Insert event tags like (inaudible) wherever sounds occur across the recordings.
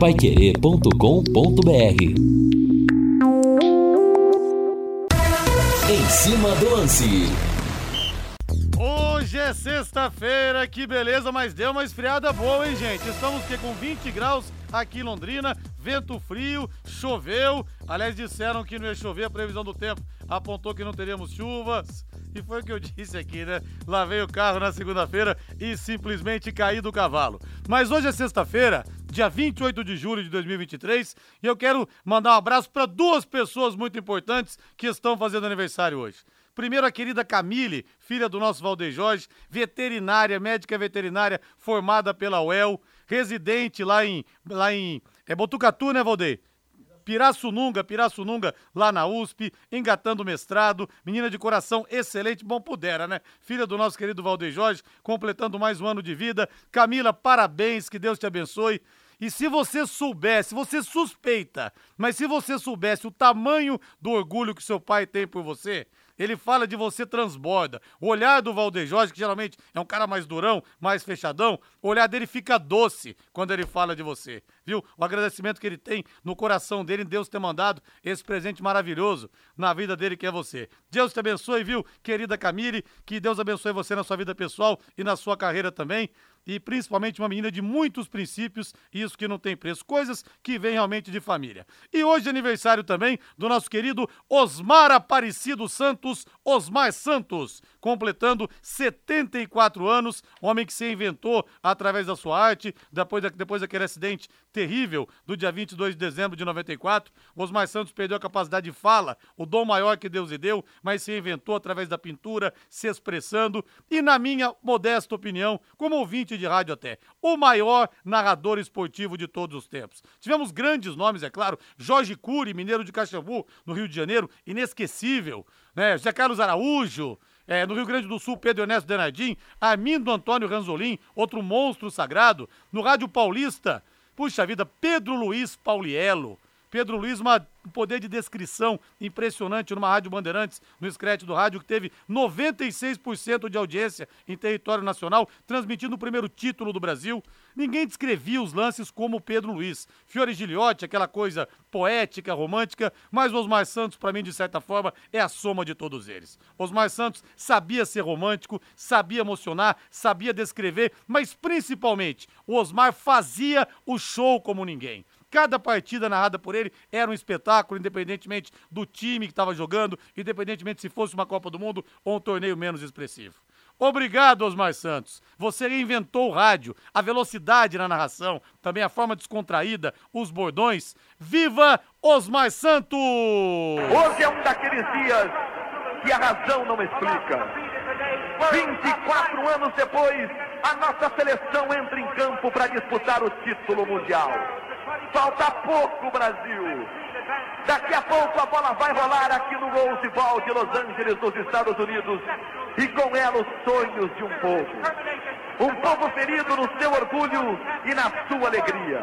paiquerê.com.br Em cima do lance. Hoje é sexta-feira, que beleza, mas deu uma esfriada boa, hein, gente? Estamos aqui com 20 graus aqui em Londrina, vento frio, choveu. Aliás, disseram que não ia chover, a previsão do tempo apontou que não teríamos chuvas. E foi o que eu (laughs) disse aqui, né? Lavei o carro na segunda-feira e simplesmente caí do cavalo. Mas hoje é sexta-feira, dia 28 de julho de 2023, e eu quero mandar um abraço para duas pessoas muito importantes que estão fazendo aniversário hoje. Primeiro, a querida Camille, filha do nosso Valdeir Jorge, veterinária, médica veterinária formada pela UEL, residente lá em, lá em é Botucatu, né, Valdeir? Pirassununga, Pirassununga, lá na USP, engatando mestrado, menina de coração excelente, bom pudera, né? Filha do nosso querido Valdeir Jorge, completando mais um ano de vida. Camila, parabéns, que Deus te abençoe. E se você soubesse, você suspeita, mas se você soubesse o tamanho do orgulho que seu pai tem por você, ele fala de você transborda. O olhar do Valdeir Jorge, que geralmente é um cara mais durão, mais fechadão, o olhar dele fica doce quando ele fala de você, viu? O agradecimento que ele tem no coração dele em Deus ter mandado esse presente maravilhoso na vida dele que é você. Deus te abençoe, viu, querida Camille, que Deus abençoe você na sua vida pessoal e na sua carreira também e principalmente uma menina de muitos princípios, isso que não tem preço, coisas que vêm realmente de família. E hoje é aniversário também do nosso querido Osmar Aparecido Santos, Osmar Santos, completando 74 anos, homem que se inventou através da sua arte, depois, depois daquele acidente terrível do dia 22 de dezembro de 94. Osmar Santos perdeu a capacidade de fala, o dom maior que Deus lhe deu, mas se inventou através da pintura, se expressando, e na minha modesta opinião, como ouvinte ouvinte de rádio até, o maior narrador esportivo de todos os tempos. Tivemos grandes nomes, é claro, Jorge Cury, mineiro de Caxambu, no Rio de Janeiro, inesquecível, né? José Carlos Araújo, é, no Rio Grande do Sul, Pedro Ernesto Denardim, Armindo Antônio Ranzolin, outro monstro sagrado, no Rádio Paulista, puxa vida, Pedro Luiz Pauliello, Pedro Luiz, uma um poder de descrição impressionante numa Rádio Bandeirantes, no Scratch do rádio, que teve 96% de audiência em território nacional, transmitindo o primeiro título do Brasil. Ninguém descrevia os lances como Pedro Luiz. Fiore Giliotti, aquela coisa poética, romântica, mas Osmar Santos, para mim, de certa forma, é a soma de todos eles. Osmar Santos sabia ser romântico, sabia emocionar, sabia descrever, mas principalmente, o Osmar fazia o show como ninguém. Cada partida narrada por ele era um espetáculo, independentemente do time que estava jogando, independentemente se fosse uma Copa do Mundo ou um torneio menos expressivo. Obrigado, Osmar Santos. Você reinventou o rádio, a velocidade na narração, também a forma descontraída, os bordões. Viva Osmar Santos! Hoje é um daqueles dias que a razão não explica. 24 anos depois, a nossa seleção entra em campo para disputar o título mundial. Falta pouco, Brasil. Daqui a pouco a bola vai rolar aqui no Rose Bowl de Los Angeles, nos Estados Unidos. E com ela os sonhos de um povo. Um povo ferido no seu orgulho e na sua alegria.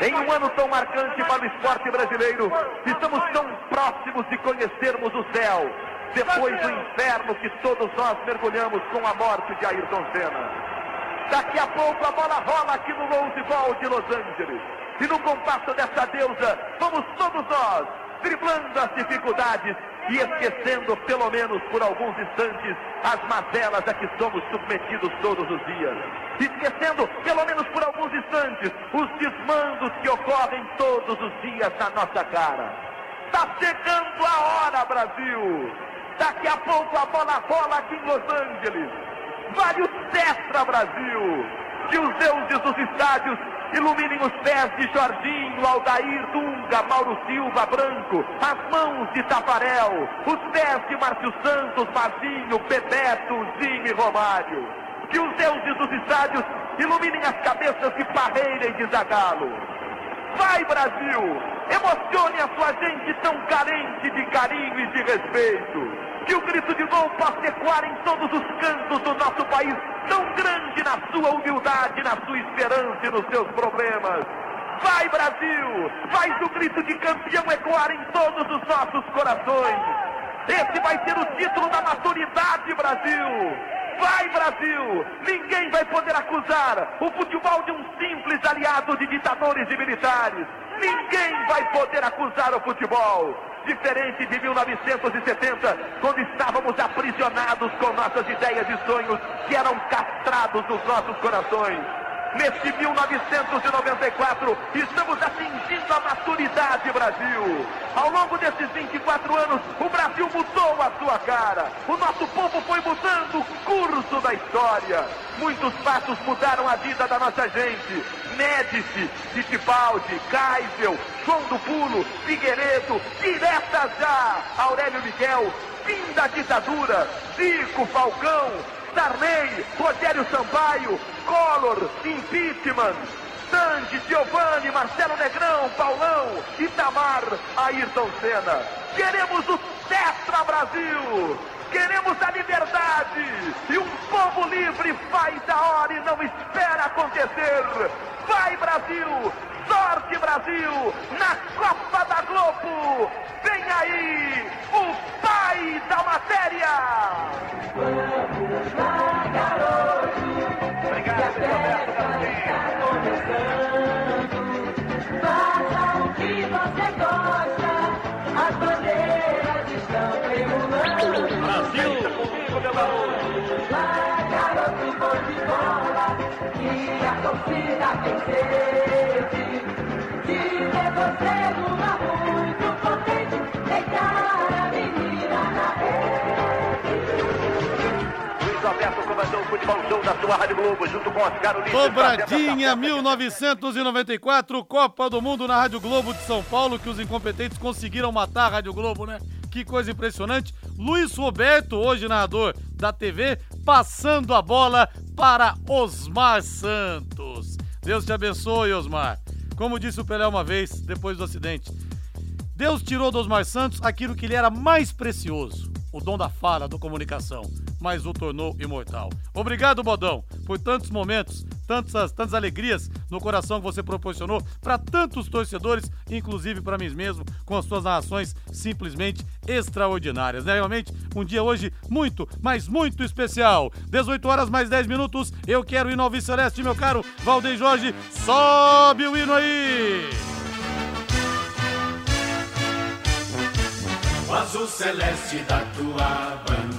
Em um ano tão marcante para o esporte brasileiro, estamos tão próximos de conhecermos o céu, depois do inferno que todos nós mergulhamos com a morte de Ayrton Senna. Daqui a pouco a bola rola aqui no Rose Bowl de Los Angeles. E no compasso dessa deusa, vamos todos nós, driblando as dificuldades e esquecendo, pelo menos por alguns instantes, as mazelas a que somos submetidos todos os dias. Esquecendo, pelo menos por alguns instantes, os desmandos que ocorrem todos os dias na nossa cara. Está chegando a hora, Brasil! Daqui a pouco a bola rola aqui em Los Angeles. Vale o Tetra, Brasil! Que os deuses dos estádios Iluminem os pés de Jorginho, Aldair, Dunga, Mauro Silva, Branco, as mãos de Tafarel, os pés de Márcio Santos, Marcinho, Bebeto, Zinho e Romário. Que os deuses dos estádios iluminem as cabeças de Parreira e de Zagalo. Vai, Brasil! Emocione a sua gente tão carente de carinho e de respeito que o grito de gol possa ecoar em todos os cantos do nosso país, tão grande na sua humildade, na sua esperança e nos seus problemas. Vai Brasil! Faz o grito de campeão ecoar em todos os nossos corações. Esse vai ser o título da maturidade, Brasil. Vai, Brasil! Ninguém vai poder acusar o futebol de um simples aliado de ditadores e militares. Ninguém vai poder acusar o futebol. Diferente de 1970, quando estávamos aprisionados com nossas ideias e sonhos que eram castrados nos nossos corações. Neste 1994, estamos atingindo a maturidade, Brasil. Ao longo desses 24 anos, o Brasil mudou a sua cara. O nosso povo foi mudando o curso da história. Muitos passos mudaram a vida da nossa gente. Médici, Fittipaldi, Kaisel, João do Pulo, Figueiredo, direta já, Aurélio Miguel, fim da ditadura, Zico, Falcão, Darney, Rogério Sampaio, Collor, impeachment, Sandy, Giovanni, Marcelo Negrão, Paulão, Itamar, Ayrton Senna. Queremos o Tetra Brasil! Queremos a liberdade! E um povo livre faz a hora e não espera acontecer! Vai Brasil! Sorte Brasil! Na Copa da Globo! Vem aí o pai da matéria! Obrigado, Faça o que você gosta, as bandeiras estão tremulando. Brasil! comigo, meu garoto! Vai, garoto, bom de bola, que a torcida tem o futebol show da sua Rádio Globo, junto com Oscar Ulisses. Dobradinha 1994, Copa do Mundo na Rádio Globo de São Paulo, que os incompetentes conseguiram matar a Rádio Globo, né? Que coisa impressionante. Luiz Roberto, hoje narrador da TV, passando a bola para Osmar Santos. Deus te abençoe, Osmar. Como disse o Pelé uma vez, depois do acidente. Deus tirou do Osmar Santos aquilo que lhe era mais precioso, o dom da fala, da comunicação, mas o tornou imortal. Obrigado, Bodão, por tantos momentos, tantas, tantas alegrias no coração que você proporcionou para tantos torcedores, inclusive para mim mesmo, com as suas narrações simplesmente extraordinárias. Né? Realmente, um dia hoje muito, mas muito especial. 18 horas mais 10 minutos, eu quero ir no Alves Celeste, meu caro Valdeir Jorge, sobe o hino aí! O azul celeste da tua bandeira,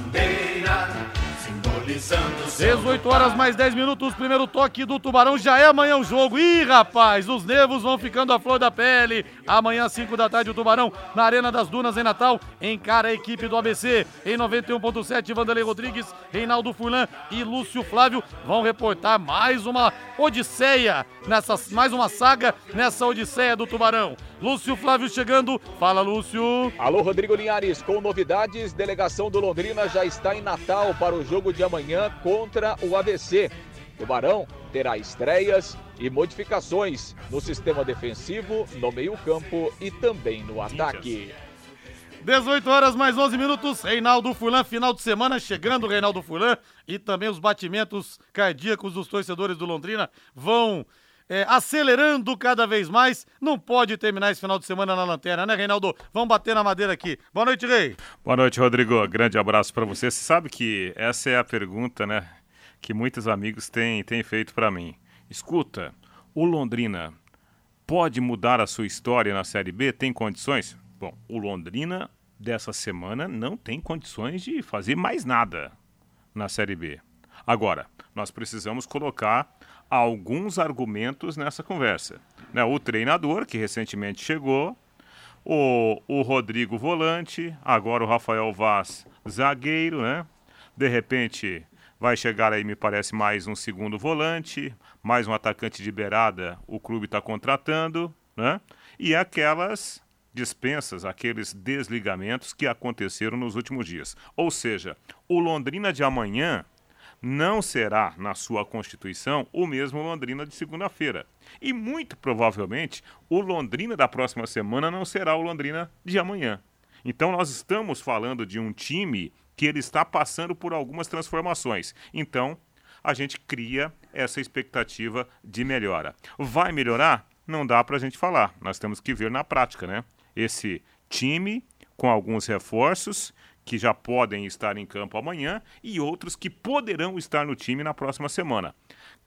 18 horas mais 10 minutos, primeiro toque do Tubarão, já é amanhã o jogo. Ih, rapaz, os nervos vão ficando à flor da pele. Amanhã, 5 da tarde, o Tubarão, na Arena das Dunas, em Natal, encara a equipe do ABC. Em 91.7, Vanderlei Rodrigues, Reinaldo Furlan e Lúcio Flávio vão reportar mais uma odisseia, nessa, mais uma saga nessa odisseia do Tubarão. Lúcio Flávio chegando, fala Lúcio. Alô, Rodrigo Linhares, com novidades, delegação do Londrina já está em Natal para o jogo de amanhã contra o ABC. Tubarão terá estreias e modificações no sistema defensivo, no meio-campo e também no ataque. 18 horas mais 11 minutos, Reinaldo Furlan, final de semana, chegando o Reinaldo Furlan e também os batimentos cardíacos dos torcedores do Londrina vão é, acelerando cada vez mais. Não pode terminar esse final de semana na lanterna, né, Reinaldo? Vamos bater na madeira aqui. Boa noite, Rei. Boa noite, Rodrigo. Grande abraço para você. Você sabe que essa é a pergunta, né, que muitos amigos têm, têm feito para mim. Escuta, o Londrina pode mudar a sua história na Série B? Tem condições? Bom, o Londrina dessa semana não tem condições de fazer mais nada na Série B. Agora, nós precisamos colocar alguns argumentos nessa conversa. Né? O treinador, que recentemente chegou, o, o Rodrigo Volante, agora o Rafael Vaz zagueiro, né? De repente vai chegar aí, me parece, mais um segundo volante, mais um atacante de beirada, o clube está contratando, né? E aquelas dispensas, aqueles desligamentos que aconteceram nos últimos dias. Ou seja, o Londrina de amanhã não será, na sua constituição, o mesmo Londrina de segunda-feira. E muito provavelmente o Londrina da próxima semana não será o Londrina de amanhã. Então nós estamos falando de um time que ele está passando por algumas transformações. Então a gente cria essa expectativa de melhora. Vai melhorar? Não dá para a gente falar. Nós temos que ver na prática, né? Esse time com alguns reforços que já podem estar em campo amanhã e outros que poderão estar no time na próxima semana.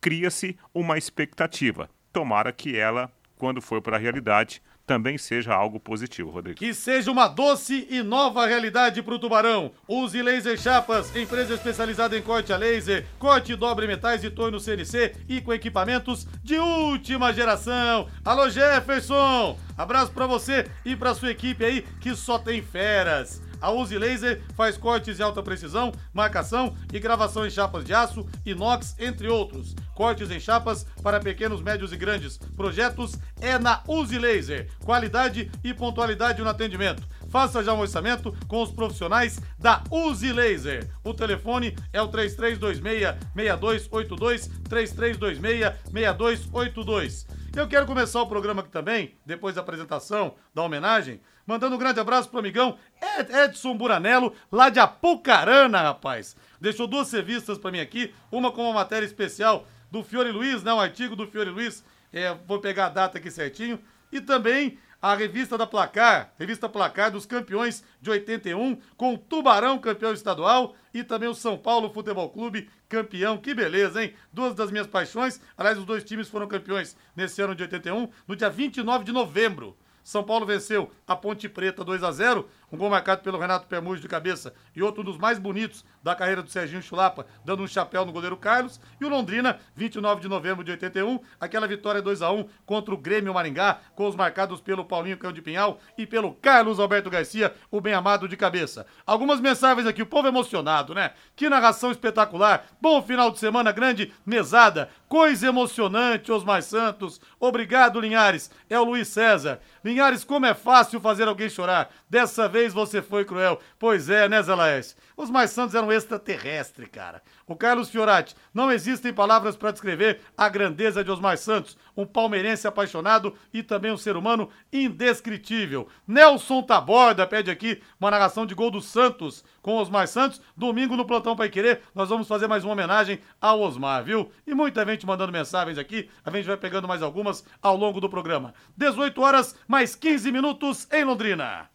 Cria-se uma expectativa. Tomara que ela, quando for para a realidade, também seja algo positivo, Rodrigo. Que seja uma doce e nova realidade para o Tubarão. Use Laser Chapas, empresa especializada em corte a laser, corte e dobre metais e torno CNC e com equipamentos de última geração. Alô Jefferson, abraço para você e para sua equipe aí que só tem feras. A Uzi Laser faz cortes de alta precisão, marcação e gravação em chapas de aço, inox, entre outros. Cortes em chapas para pequenos, médios e grandes projetos é na Uzi Laser. Qualidade e pontualidade no atendimento. Faça já um orçamento com os profissionais da Uzi Laser. O telefone é o 3326-6282, 3326-6282. Eu quero começar o programa aqui também, depois da apresentação, da homenagem, mandando um grande abraço pro amigão Ed Edson Buranello, lá de Apucarana, rapaz. Deixou duas revistas para mim aqui, uma com uma matéria especial do Fiore Luiz, né, um artigo do Fiore Luiz, é, vou pegar a data aqui certinho, e também a revista da Placar, revista Placar dos campeões de 81, com o Tubarão campeão estadual e também o São Paulo Futebol Clube campeão. Que beleza, hein? Duas das minhas paixões. Aliás, os dois times foram campeões nesse ano de 81, no dia 29 de novembro. São Paulo venceu a Ponte Preta 2 a 0 um gol marcado pelo Renato Permuz de cabeça e outro dos mais bonitos da carreira do Serginho Chulapa, dando um chapéu no goleiro Carlos. E o Londrina, 29 de novembro de 81, aquela vitória 2 a 1 contra o Grêmio Maringá, com os marcados pelo Paulinho Cão de Pinhal e pelo Carlos Alberto Garcia, o bem amado de cabeça. Algumas mensagens aqui, o povo emocionado, né? Que narração espetacular. Bom final de semana, grande mesada. Coisa emocionante, Osmar Santos. Obrigado, Linhares. É o Luiz César. Linhares, como é fácil fazer alguém chorar. Dessa vez você foi cruel. Pois é, né, Zé Laércio? Os mais santos eram extraterrestres, cara. O Carlos Fiorati, não existem palavras para descrever a grandeza de Osmar Santos, um palmeirense apaixonado e também um ser humano indescritível. Nelson Taborda pede aqui uma narração de gol do Santos com Osmar Santos. Domingo no Plantão Pai Querer, nós vamos fazer mais uma homenagem ao Osmar, viu? E muita gente mandando mensagens aqui, a gente vai pegando mais algumas ao longo do programa. 18 horas, mais 15 minutos em Londrina.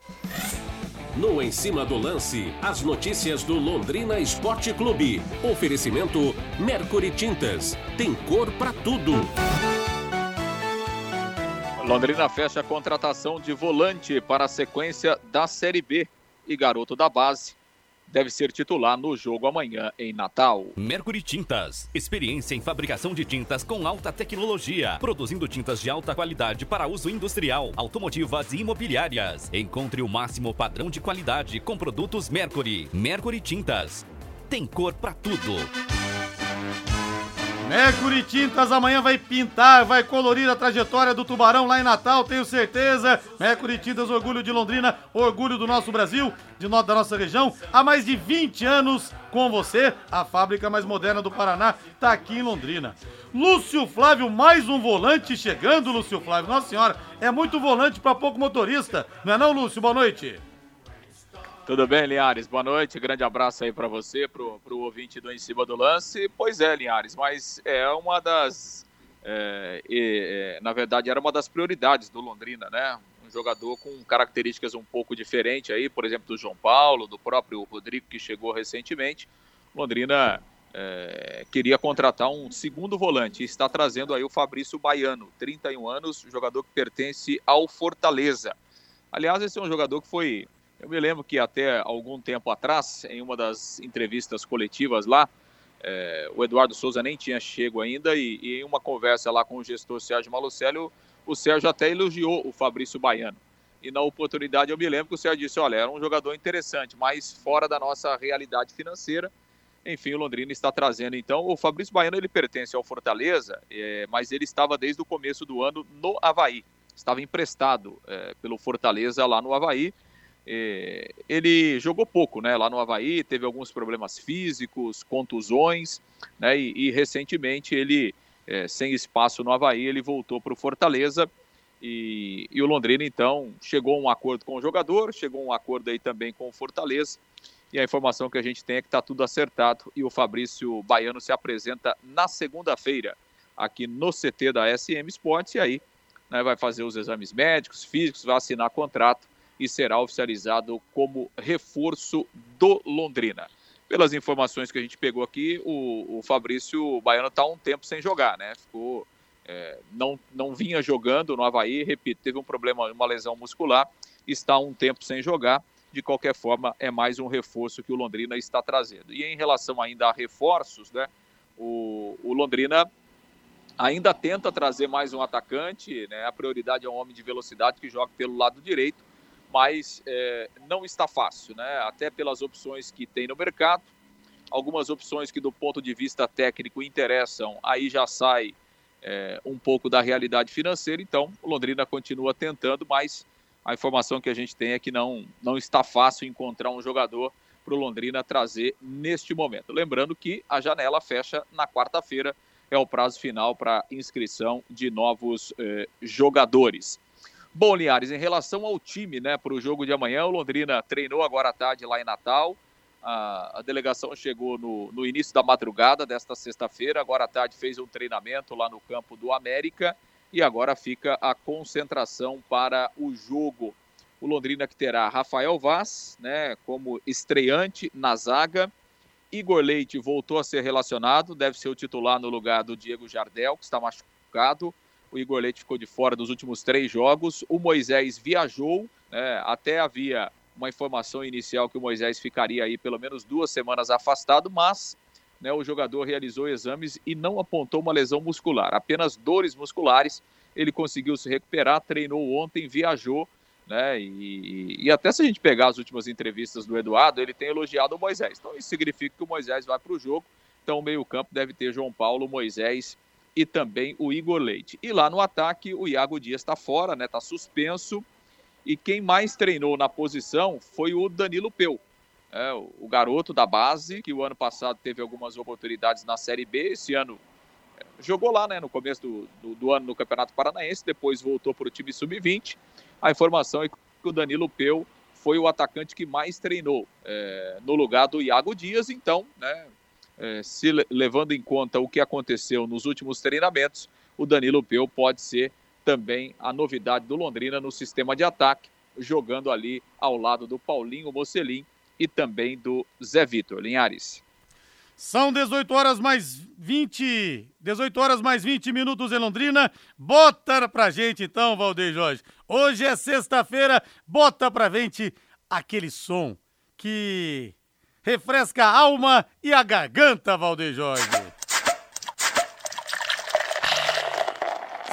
No Em Cima do Lance, as notícias do Londrina Esporte Clube. Oferecimento Mercury Tintas. Tem cor para tudo. Londrina fecha a contratação de volante para a sequência da Série B. E garoto da base deve ser titular no jogo amanhã em Natal. Mercury Tintas. Experiência em fabricação de tintas com alta tecnologia. Produzindo tintas de alta qualidade para uso industrial, automotivas e imobiliárias. Encontre o máximo padrão de qualidade com produtos Mercury. Mercury Tintas. Tem cor para tudo. Mercury Tintas amanhã vai pintar, vai colorir a trajetória do Tubarão lá em Natal, tenho certeza. Mercury Tintas, orgulho de Londrina, orgulho do nosso Brasil, de no, da nossa região. Há mais de 20 anos com você, a fábrica mais moderna do Paraná está aqui em Londrina. Lúcio Flávio, mais um volante chegando, Lúcio Flávio. Nossa senhora, é muito volante para pouco motorista. Não é não, Lúcio? Boa noite. Tudo bem, Linhares? Boa noite, grande abraço aí para você, pro, pro ouvinte do Em Cima do Lance. Pois é, Linhares, mas é uma das. É, é, na verdade, era uma das prioridades do Londrina, né? Um jogador com características um pouco diferentes aí, por exemplo, do João Paulo, do próprio Rodrigo, que chegou recentemente. Londrina é, queria contratar um segundo volante e está trazendo aí o Fabrício Baiano, 31 anos, jogador que pertence ao Fortaleza. Aliás, esse é um jogador que foi eu me lembro que até algum tempo atrás, em uma das entrevistas coletivas lá, é, o Eduardo Souza nem tinha chego ainda e, e, em uma conversa lá com o gestor Sérgio Malucelli, o Sérgio até elogiou o Fabrício Baiano. E na oportunidade eu me lembro que o Sérgio disse, olha, era um jogador interessante, mas fora da nossa realidade financeira. Enfim, o Londrina está trazendo então. O Fabrício Baiano ele pertence ao Fortaleza, é, mas ele estava desde o começo do ano no Havaí. Estava emprestado é, pelo Fortaleza lá no Havaí ele jogou pouco né, lá no Havaí, teve alguns problemas físicos, contusões, né, e, e recentemente ele, é, sem espaço no Havaí, ele voltou para o Fortaleza e, e, o Londrina então chegou a um acordo com o jogador, chegou a um acordo aí também com o Fortaleza e a informação que a gente tem é que está tudo acertado e o Fabrício Baiano se apresenta na segunda-feira aqui no CT da SM Sports e aí né, vai fazer os exames médicos, físicos, vai assinar contrato e será oficializado como reforço do Londrina. Pelas informações que a gente pegou aqui, o, o Fabrício Baiano está um tempo sem jogar, né? Ficou, é, não, não vinha jogando no Havaí, repito, teve um problema, uma lesão muscular, está um tempo sem jogar. De qualquer forma, é mais um reforço que o Londrina está trazendo. E em relação ainda a reforços, né? O, o Londrina ainda tenta trazer mais um atacante, né? A prioridade é um homem de velocidade que joga pelo lado direito mas é, não está fácil, né? Até pelas opções que tem no mercado, algumas opções que do ponto de vista técnico interessam, aí já sai é, um pouco da realidade financeira. Então, Londrina continua tentando, mas a informação que a gente tem é que não não está fácil encontrar um jogador para o Londrina trazer neste momento. Lembrando que a janela fecha na quarta-feira, é o prazo final para inscrição de novos eh, jogadores. Bom, Linhares, em relação ao time, né, para o jogo de amanhã, o Londrina treinou agora à tarde lá em Natal. A, a delegação chegou no, no, início da madrugada desta sexta-feira. Agora à tarde fez um treinamento lá no campo do América e agora fica a concentração para o jogo. O Londrina que terá Rafael Vaz, né, como estreante na zaga. Igor Leite voltou a ser relacionado, deve ser o titular no lugar do Diego Jardel, que está machucado. O Igor Leite ficou de fora dos últimos três jogos. O Moisés viajou, né? até havia uma informação inicial que o Moisés ficaria aí pelo menos duas semanas afastado, mas né, o jogador realizou exames e não apontou uma lesão muscular, apenas dores musculares. Ele conseguiu se recuperar, treinou ontem, viajou, né? E, e, até se a gente pegar as últimas entrevistas do Eduardo, ele tem elogiado o Moisés. Então isso significa que o Moisés vai para o jogo. Então o meio-campo deve ter João Paulo, Moisés e também o Igor Leite. E lá no ataque, o Iago Dias está fora, né? Está suspenso. E quem mais treinou na posição foi o Danilo Peu, é, o garoto da base, que o ano passado teve algumas oportunidades na Série B. Esse ano é, jogou lá, né? No começo do, do, do ano no Campeonato Paranaense, depois voltou para o time sub-20. A informação é que o Danilo Peu foi o atacante que mais treinou é, no lugar do Iago Dias, então, né? É, se levando em conta o que aconteceu nos últimos treinamentos, o Danilo Peu pode ser também a novidade do Londrina no sistema de ataque, jogando ali ao lado do Paulinho Mocelin e também do Zé Vitor Linhares. São 18 horas mais 20, 18 horas mais 20 minutos em Londrina. Bota pra gente então, Valdeir Jorge. Hoje é sexta-feira, bota pra gente aquele som que refresca a alma e a garganta, Valdeir Jorge.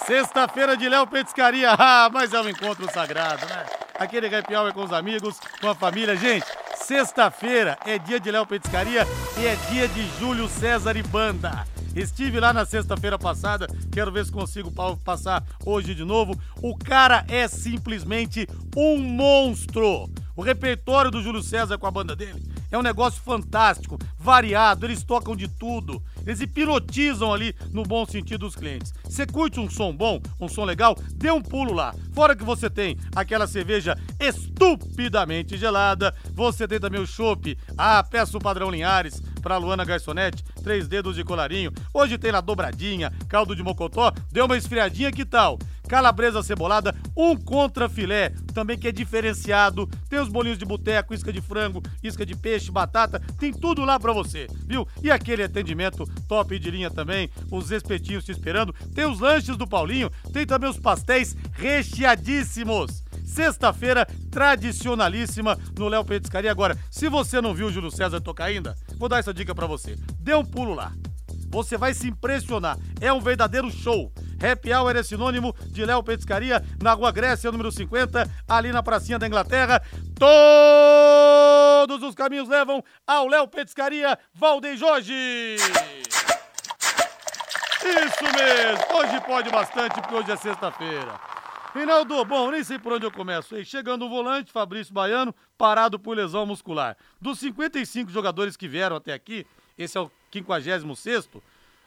Sexta-feira de Léo Petiscaria, (laughs) ah, mas é um encontro sagrado, né? Aquele happy hour com os amigos, com a família. Gente, sexta-feira é dia de Léo Petiscaria e é dia de Júlio César e Banda. Estive lá na sexta-feira passada, quero ver se consigo passar hoje de novo. O cara é simplesmente um monstro. O repertório do Júlio César com a banda dele é um negócio fantástico, variado, eles tocam de tudo. Eles hipnotizam ali no bom sentido dos clientes. Você curte um som bom, um som legal? Dê um pulo lá. Fora que você tem aquela cerveja estupidamente gelada, você tem também o chopp. Ah, peço o padrão Linhares para Luana Garçonete, três dedos de colarinho. Hoje tem na dobradinha, caldo de mocotó, deu uma esfriadinha, que tal? calabresa cebolada, um contra filé, também que é diferenciado. Tem os bolinhos de boteco, isca de frango, isca de peixe, batata, tem tudo lá para você, viu? E aquele atendimento top de linha também, os espetinhos te esperando. Tem os lanches do Paulinho, tem também os pastéis recheadíssimos. Sexta-feira tradicionalíssima no Léo Petiscaria. Agora, se você não viu o Júlio César tocar ainda, vou dar essa dica para você. Dê um pulo lá. Você vai se impressionar. É um verdadeiro show. Happy Hour é sinônimo de Léo Petiscaria, na Rua Grécia, número 50, ali na pracinha da Inglaterra. Todos os caminhos levam ao Léo Petiscaria, Valdeir Jorge. Isso mesmo, hoje pode bastante, porque hoje é sexta-feira. Reinaldo, bom, nem sei por onde eu começo. Chegando o volante, Fabrício Baiano, parado por lesão muscular. Dos 55 jogadores que vieram até aqui, esse é o 56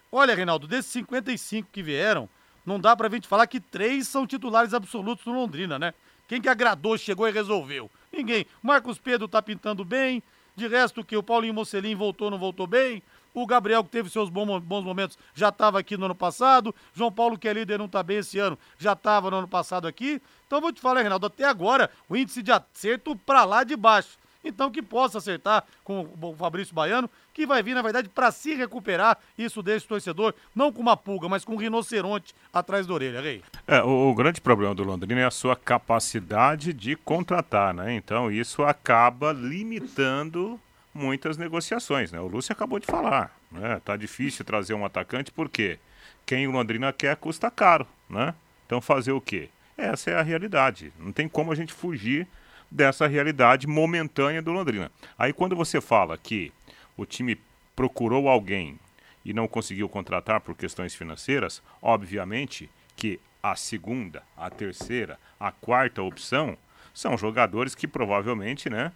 Olha, Reinaldo, desses 55 que vieram, não dá pra gente falar que três são titulares absolutos no Londrina, né? Quem que agradou, chegou e resolveu? Ninguém. Marcos Pedro tá pintando bem. De resto, que o Paulinho Mocelin voltou, não voltou bem. O Gabriel, que teve seus bons, momentos, já estava aqui no ano passado. João Paulo, que é líder, não está bem esse ano, já estava no ano passado aqui. Então vou te falar, Reinaldo, até agora o índice de acerto para lá de baixo. Então que possa acertar com o Fabrício Baiano, que vai vir, na verdade, para se recuperar. Isso o torcedor, não com uma pulga, mas com um rinoceronte atrás da orelha, Rei. É, o, o, grande problema do Londrina é a sua capacidade de contratar, né? Então isso acaba limitando muitas negociações, né? O Lúcio acabou de falar, né? Tá difícil trazer um atacante porque quem o Londrina quer custa caro, né? Então fazer o quê? Essa é a realidade. Não tem como a gente fugir dessa realidade momentânea do Londrina. Aí quando você fala que o time procurou alguém e não conseguiu contratar por questões financeiras, obviamente que a segunda, a terceira, a quarta opção são jogadores que provavelmente, né,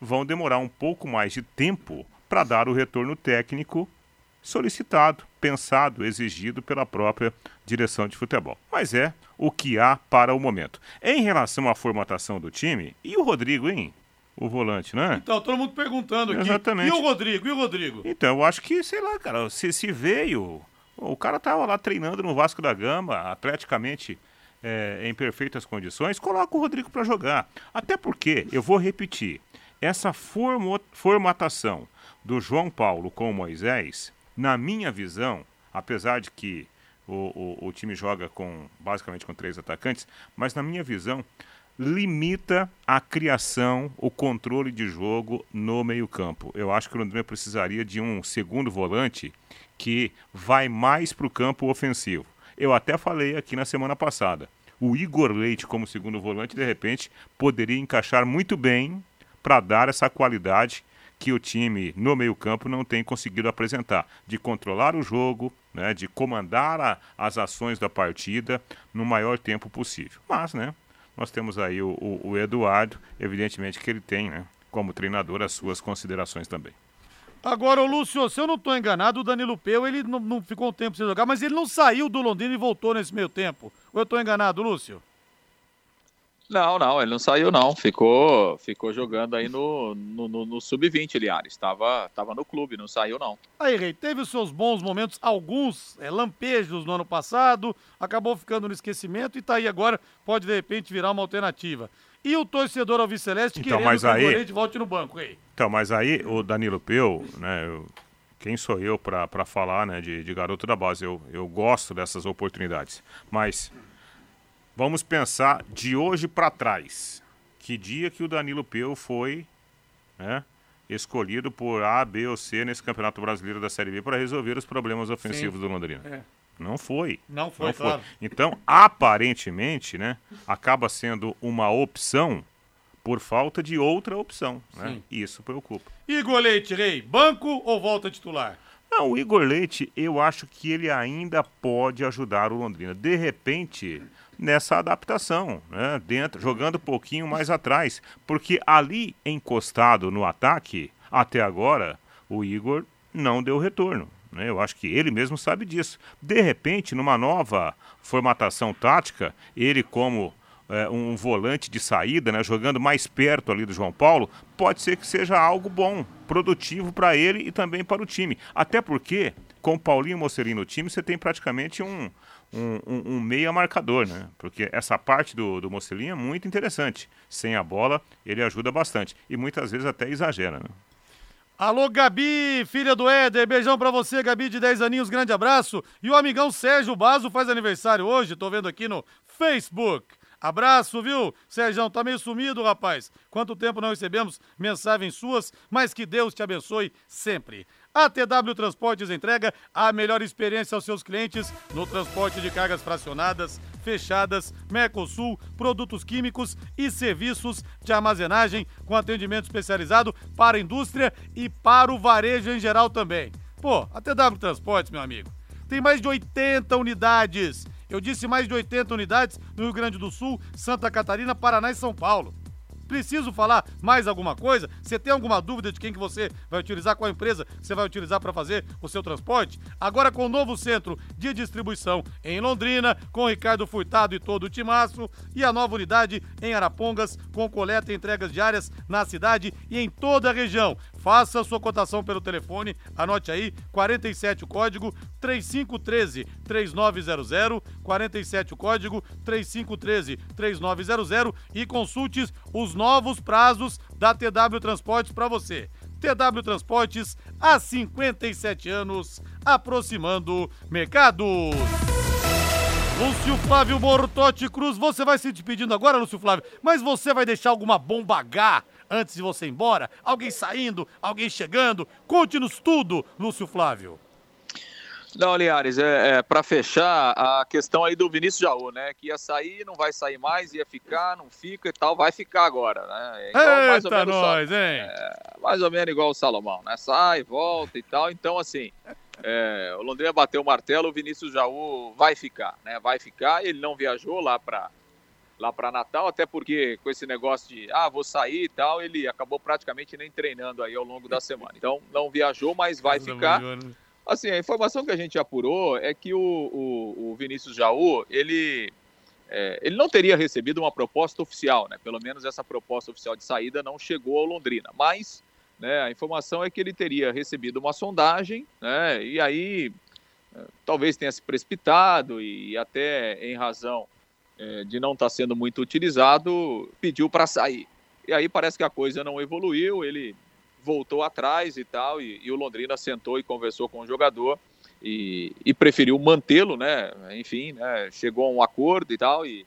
vão demorar um pouco mais de tempo para dar o retorno técnico solicitado, pensado, exigido pela própria direção de futebol. Mas é o que há para o momento. Em relação à formatação do time, e o Rodrigo, hein? O volante, né? Então, todo mundo perguntando aqui. Exatamente. E o Rodrigo? E o Rodrigo? Então, eu acho que, sei lá, cara, se, se veio. O cara tava lá treinando no Vasco da Gama, atleticamente é, em perfeitas condições, coloca o Rodrigo para jogar. Até porque, eu vou repetir, essa formatação do João Paulo com Moisés, na minha visão, apesar de que o, o, o time joga com basicamente com três atacantes, mas na minha visão limita a criação, o controle de jogo no meio-campo. Eu acho que o Londrina precisaria de um segundo volante que vai mais para o campo ofensivo. Eu até falei aqui na semana passada. O Igor Leite, como segundo volante, de repente, poderia encaixar muito bem para dar essa qualidade que o time no meio-campo não tem conseguido apresentar, de controlar o jogo, né, de comandar a, as ações da partida no maior tempo possível. Mas, né, nós temos aí o, o, o Eduardo, evidentemente que ele tem, né, como treinador, as suas considerações também. Agora, o Lúcio, se eu não estou enganado, o Danilo Peu, ele não, não, ficou um tempo sem jogar, mas ele não saiu do Londrina e voltou nesse meio tempo. Ou eu estou enganado, Lúcio? Não, não, ele não saiu não, ficou, ficou jogando aí no, no, no, no sub-20, Liares, estava tava no clube, não saiu não. Aí, Rei, teve os seus bons momentos, alguns é, lampejos no ano passado, acabou ficando no esquecimento e tá aí agora, pode de repente virar uma alternativa. E o torcedor Alves Celeste então, querendo mas que o aí... Gorete volte no banco, Rei. Então, mas aí o Danilo Peu, né, eu, quem sou eu para falar né, de, de garoto da base? Eu, eu gosto dessas oportunidades, mas Vamos pensar de hoje para trás. Que dia que o Danilo Peu foi né, escolhido por A, B ou C nesse Campeonato Brasileiro da Série B para resolver os problemas ofensivos Sim. do Londrina? É. Não foi. Não foi, Não claro. Então, aparentemente, né, acaba sendo uma opção por falta de outra opção. Né? E isso preocupa. Igor Leite, Rei, banco ou volta titular? Não, o Igor Leite, eu acho que ele ainda pode ajudar o Londrina. De repente, nessa adaptação, né? Dentro, jogando um pouquinho mais atrás. Porque ali, encostado no ataque, até agora, o Igor não deu retorno. Né? Eu acho que ele mesmo sabe disso. De repente, numa nova formatação tática, ele como é, um volante de saída, né, jogando mais perto ali do João Paulo, pode ser que seja algo bom, produtivo para ele e também para o time. Até porque, com Paulinho Mocelin no time, você tem praticamente um, um, um, um meia marcador, né? Porque essa parte do, do Mocelin é muito interessante. Sem a bola, ele ajuda bastante. E muitas vezes até exagera, né? Alô, Gabi, filha do Éder, beijão pra você, Gabi, de 10 aninhos, grande abraço. E o amigão Sérgio Bazo faz aniversário hoje, tô vendo aqui no Facebook. Abraço, viu? Sérgio, tá meio sumido, rapaz. Quanto tempo não recebemos mensagens suas, mas que Deus te abençoe sempre. A TW Transportes entrega a melhor experiência aos seus clientes no transporte de cargas fracionadas, fechadas, Mercosul, produtos químicos e serviços de armazenagem com atendimento especializado para a indústria e para o varejo em geral também. Pô, a TW Transportes, meu amigo, tem mais de 80 unidades. Eu disse mais de 80 unidades no Rio Grande do Sul, Santa Catarina, Paraná e São Paulo. Preciso falar mais alguma coisa? Você tem alguma dúvida de quem que você vai utilizar, qual empresa você vai utilizar para fazer o seu transporte? Agora com o novo centro de distribuição em Londrina, com Ricardo Furtado e todo o timaço, e a nova unidade em Arapongas, com coleta e entregas diárias na cidade e em toda a região. Faça sua cotação pelo telefone, anote aí, 47 o código 3513 3900, 47 o código 3513 3900 e consulte os novos prazos da TW Transportes para você. TW Transportes há 57 anos, aproximando mercados. Lúcio Flávio Bortotti Cruz, você vai se despedindo agora, Lúcio Flávio, mas você vai deixar alguma bomba H antes de você ir embora? Alguém saindo, alguém chegando? Conte-nos tudo, Lúcio Flávio. Não, Linhares, é, é para fechar a questão aí do Vinícius Jaú, né? Que ia sair, não vai sair mais, ia ficar, não fica e tal, vai ficar agora, né? Então, Eita mais ou menos, nós, hein? É, mais ou menos igual o Salomão, né? Sai, volta e tal. Então, assim, é, o Londrina bateu o martelo, o Vinícius Jaú vai ficar, né? Vai ficar. Ele não viajou lá para lá para Natal, até porque com esse negócio de ah, vou sair e tal, ele acabou praticamente nem treinando aí ao longo da semana. (laughs) Então não viajou, mas vai ficar. Assim, a informação que a gente apurou é que o, o, o Vinícius Jaú, ele, é, ele não teria recebido uma proposta oficial, né? Pelo menos essa proposta oficial de saída não chegou ao Londrina. Mas né, a informação é que ele teria recebido uma sondagem, né? E aí é, talvez tenha se precipitado e até em razão é, de não estar tá sendo muito utilizado, pediu para sair. E aí parece que a coisa não evoluiu, ele voltou atrás e tal, e, e o Londrina sentou e conversou com o jogador e, e preferiu mantê-lo, né? Enfim, né? chegou a um acordo e tal, e,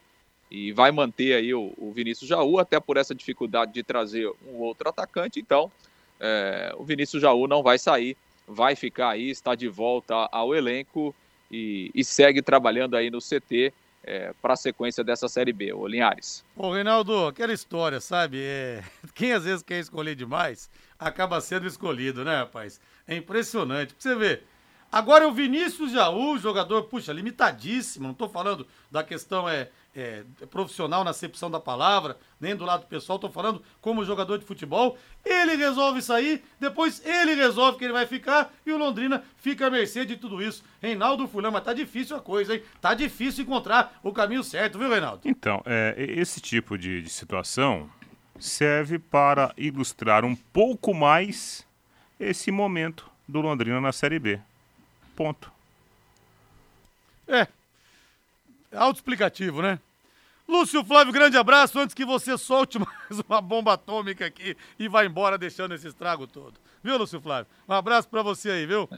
e vai manter aí o, o Vinícius Jaú, até por essa dificuldade de trazer um outro atacante, então é, o Vinícius Jaú não vai sair, vai ficar aí, está de volta ao elenco e, e segue trabalhando aí no CT é, para a sequência dessa Série B, o Linhares. Ô, Reinaldo, aquela história, sabe? É... (laughs) Quem às vezes quer escolher demais, acaba sendo escolhido, né, rapaz? É impressionante. Pra você ver. Agora é o Vinícius Jaú, jogador, puxa, limitadíssimo. Não estou falando da questão é, é, profissional na acepção da palavra, nem do lado pessoal, estou falando como jogador de futebol. Ele resolve sair, depois ele resolve que ele vai ficar e o Londrina fica à mercê de tudo isso. Reinaldo Fulano, mas tá difícil a coisa, hein? Tá difícil encontrar o caminho certo, viu, Reinaldo? Então, é, esse tipo de, de situação serve para ilustrar um pouco mais esse momento do Londrina na Série B. Ponto. É. Autoexplicativo, né? Lúcio Flávio, grande abraço. Antes que você solte (laughs) mais uma bomba atômica aqui e vá embora deixando esse estrago todo. Viu, Lúcio Flávio? Um abraço para você aí, viu?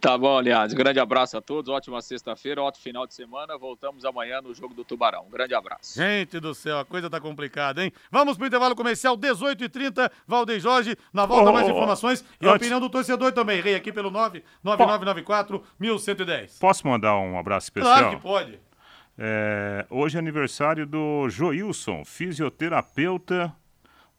Tá bom, aliás. Grande abraço a todos. Ótima sexta-feira, ótimo final de semana. Voltamos amanhã no Jogo do Tubarão. grande abraço. Gente do céu, a coisa tá complicada, hein? Vamos pro intervalo comercial, 18h30. Valdeir Jorge, na volta oh, mais informações oh, e a opinião do torcedor também. Rei aqui pelo 99994 1110. Posso mandar um abraço especial? Claro que pode. É, hoje é aniversário do Joilson, fisioterapeuta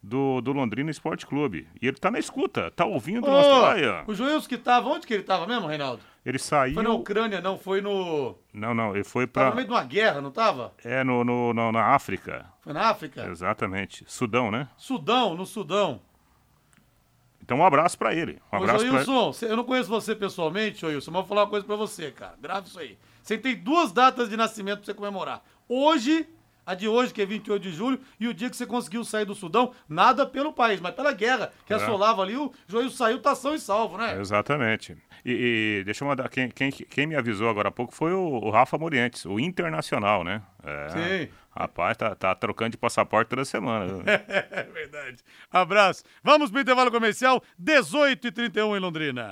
do, do Londrina Esporte Clube. E ele tá na escuta, tá ouvindo oh, nossa praia. O Joilson que tava, onde que ele tava mesmo, Reinaldo? Ele saiu. Foi na Ucrânia, não, foi no. Não, não, ele foi pra. Tava no meio de uma guerra, não tava? É, no, no, no, na África. Foi na África? Exatamente. Sudão, né? Sudão, no Sudão. Então um abraço para ele. Um Ô, abraço Joilson, pra... eu não conheço você pessoalmente, Joilson, mas vou falar uma coisa para você, cara. Grave isso aí. Você tem duas datas de nascimento pra você comemorar. Hoje a de hoje, que é 28 de julho, e o dia que você conseguiu sair do Sudão, nada pelo país, mas pela guerra que é. assolava ali, o Joio saiu, tá são e salvo, né? Exatamente. E, e, deixa eu mandar, quem, quem, quem me avisou agora há pouco foi o, o Rafa Morientes, o internacional, né? É, Sim. Rapaz, tá, tá trocando de passaporte toda semana. (laughs) é verdade. Abraço. Vamos pro intervalo comercial, 18h31 em Londrina.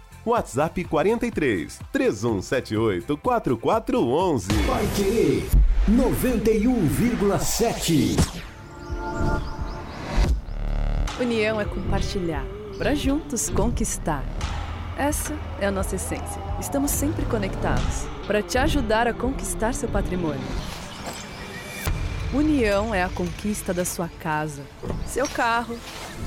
WhatsApp 43 3178 4411. Vai querer 91,7. União é compartilhar, para juntos conquistar. Essa é a nossa essência. Estamos sempre conectados para te ajudar a conquistar seu patrimônio. União é a conquista da sua casa, seu carro,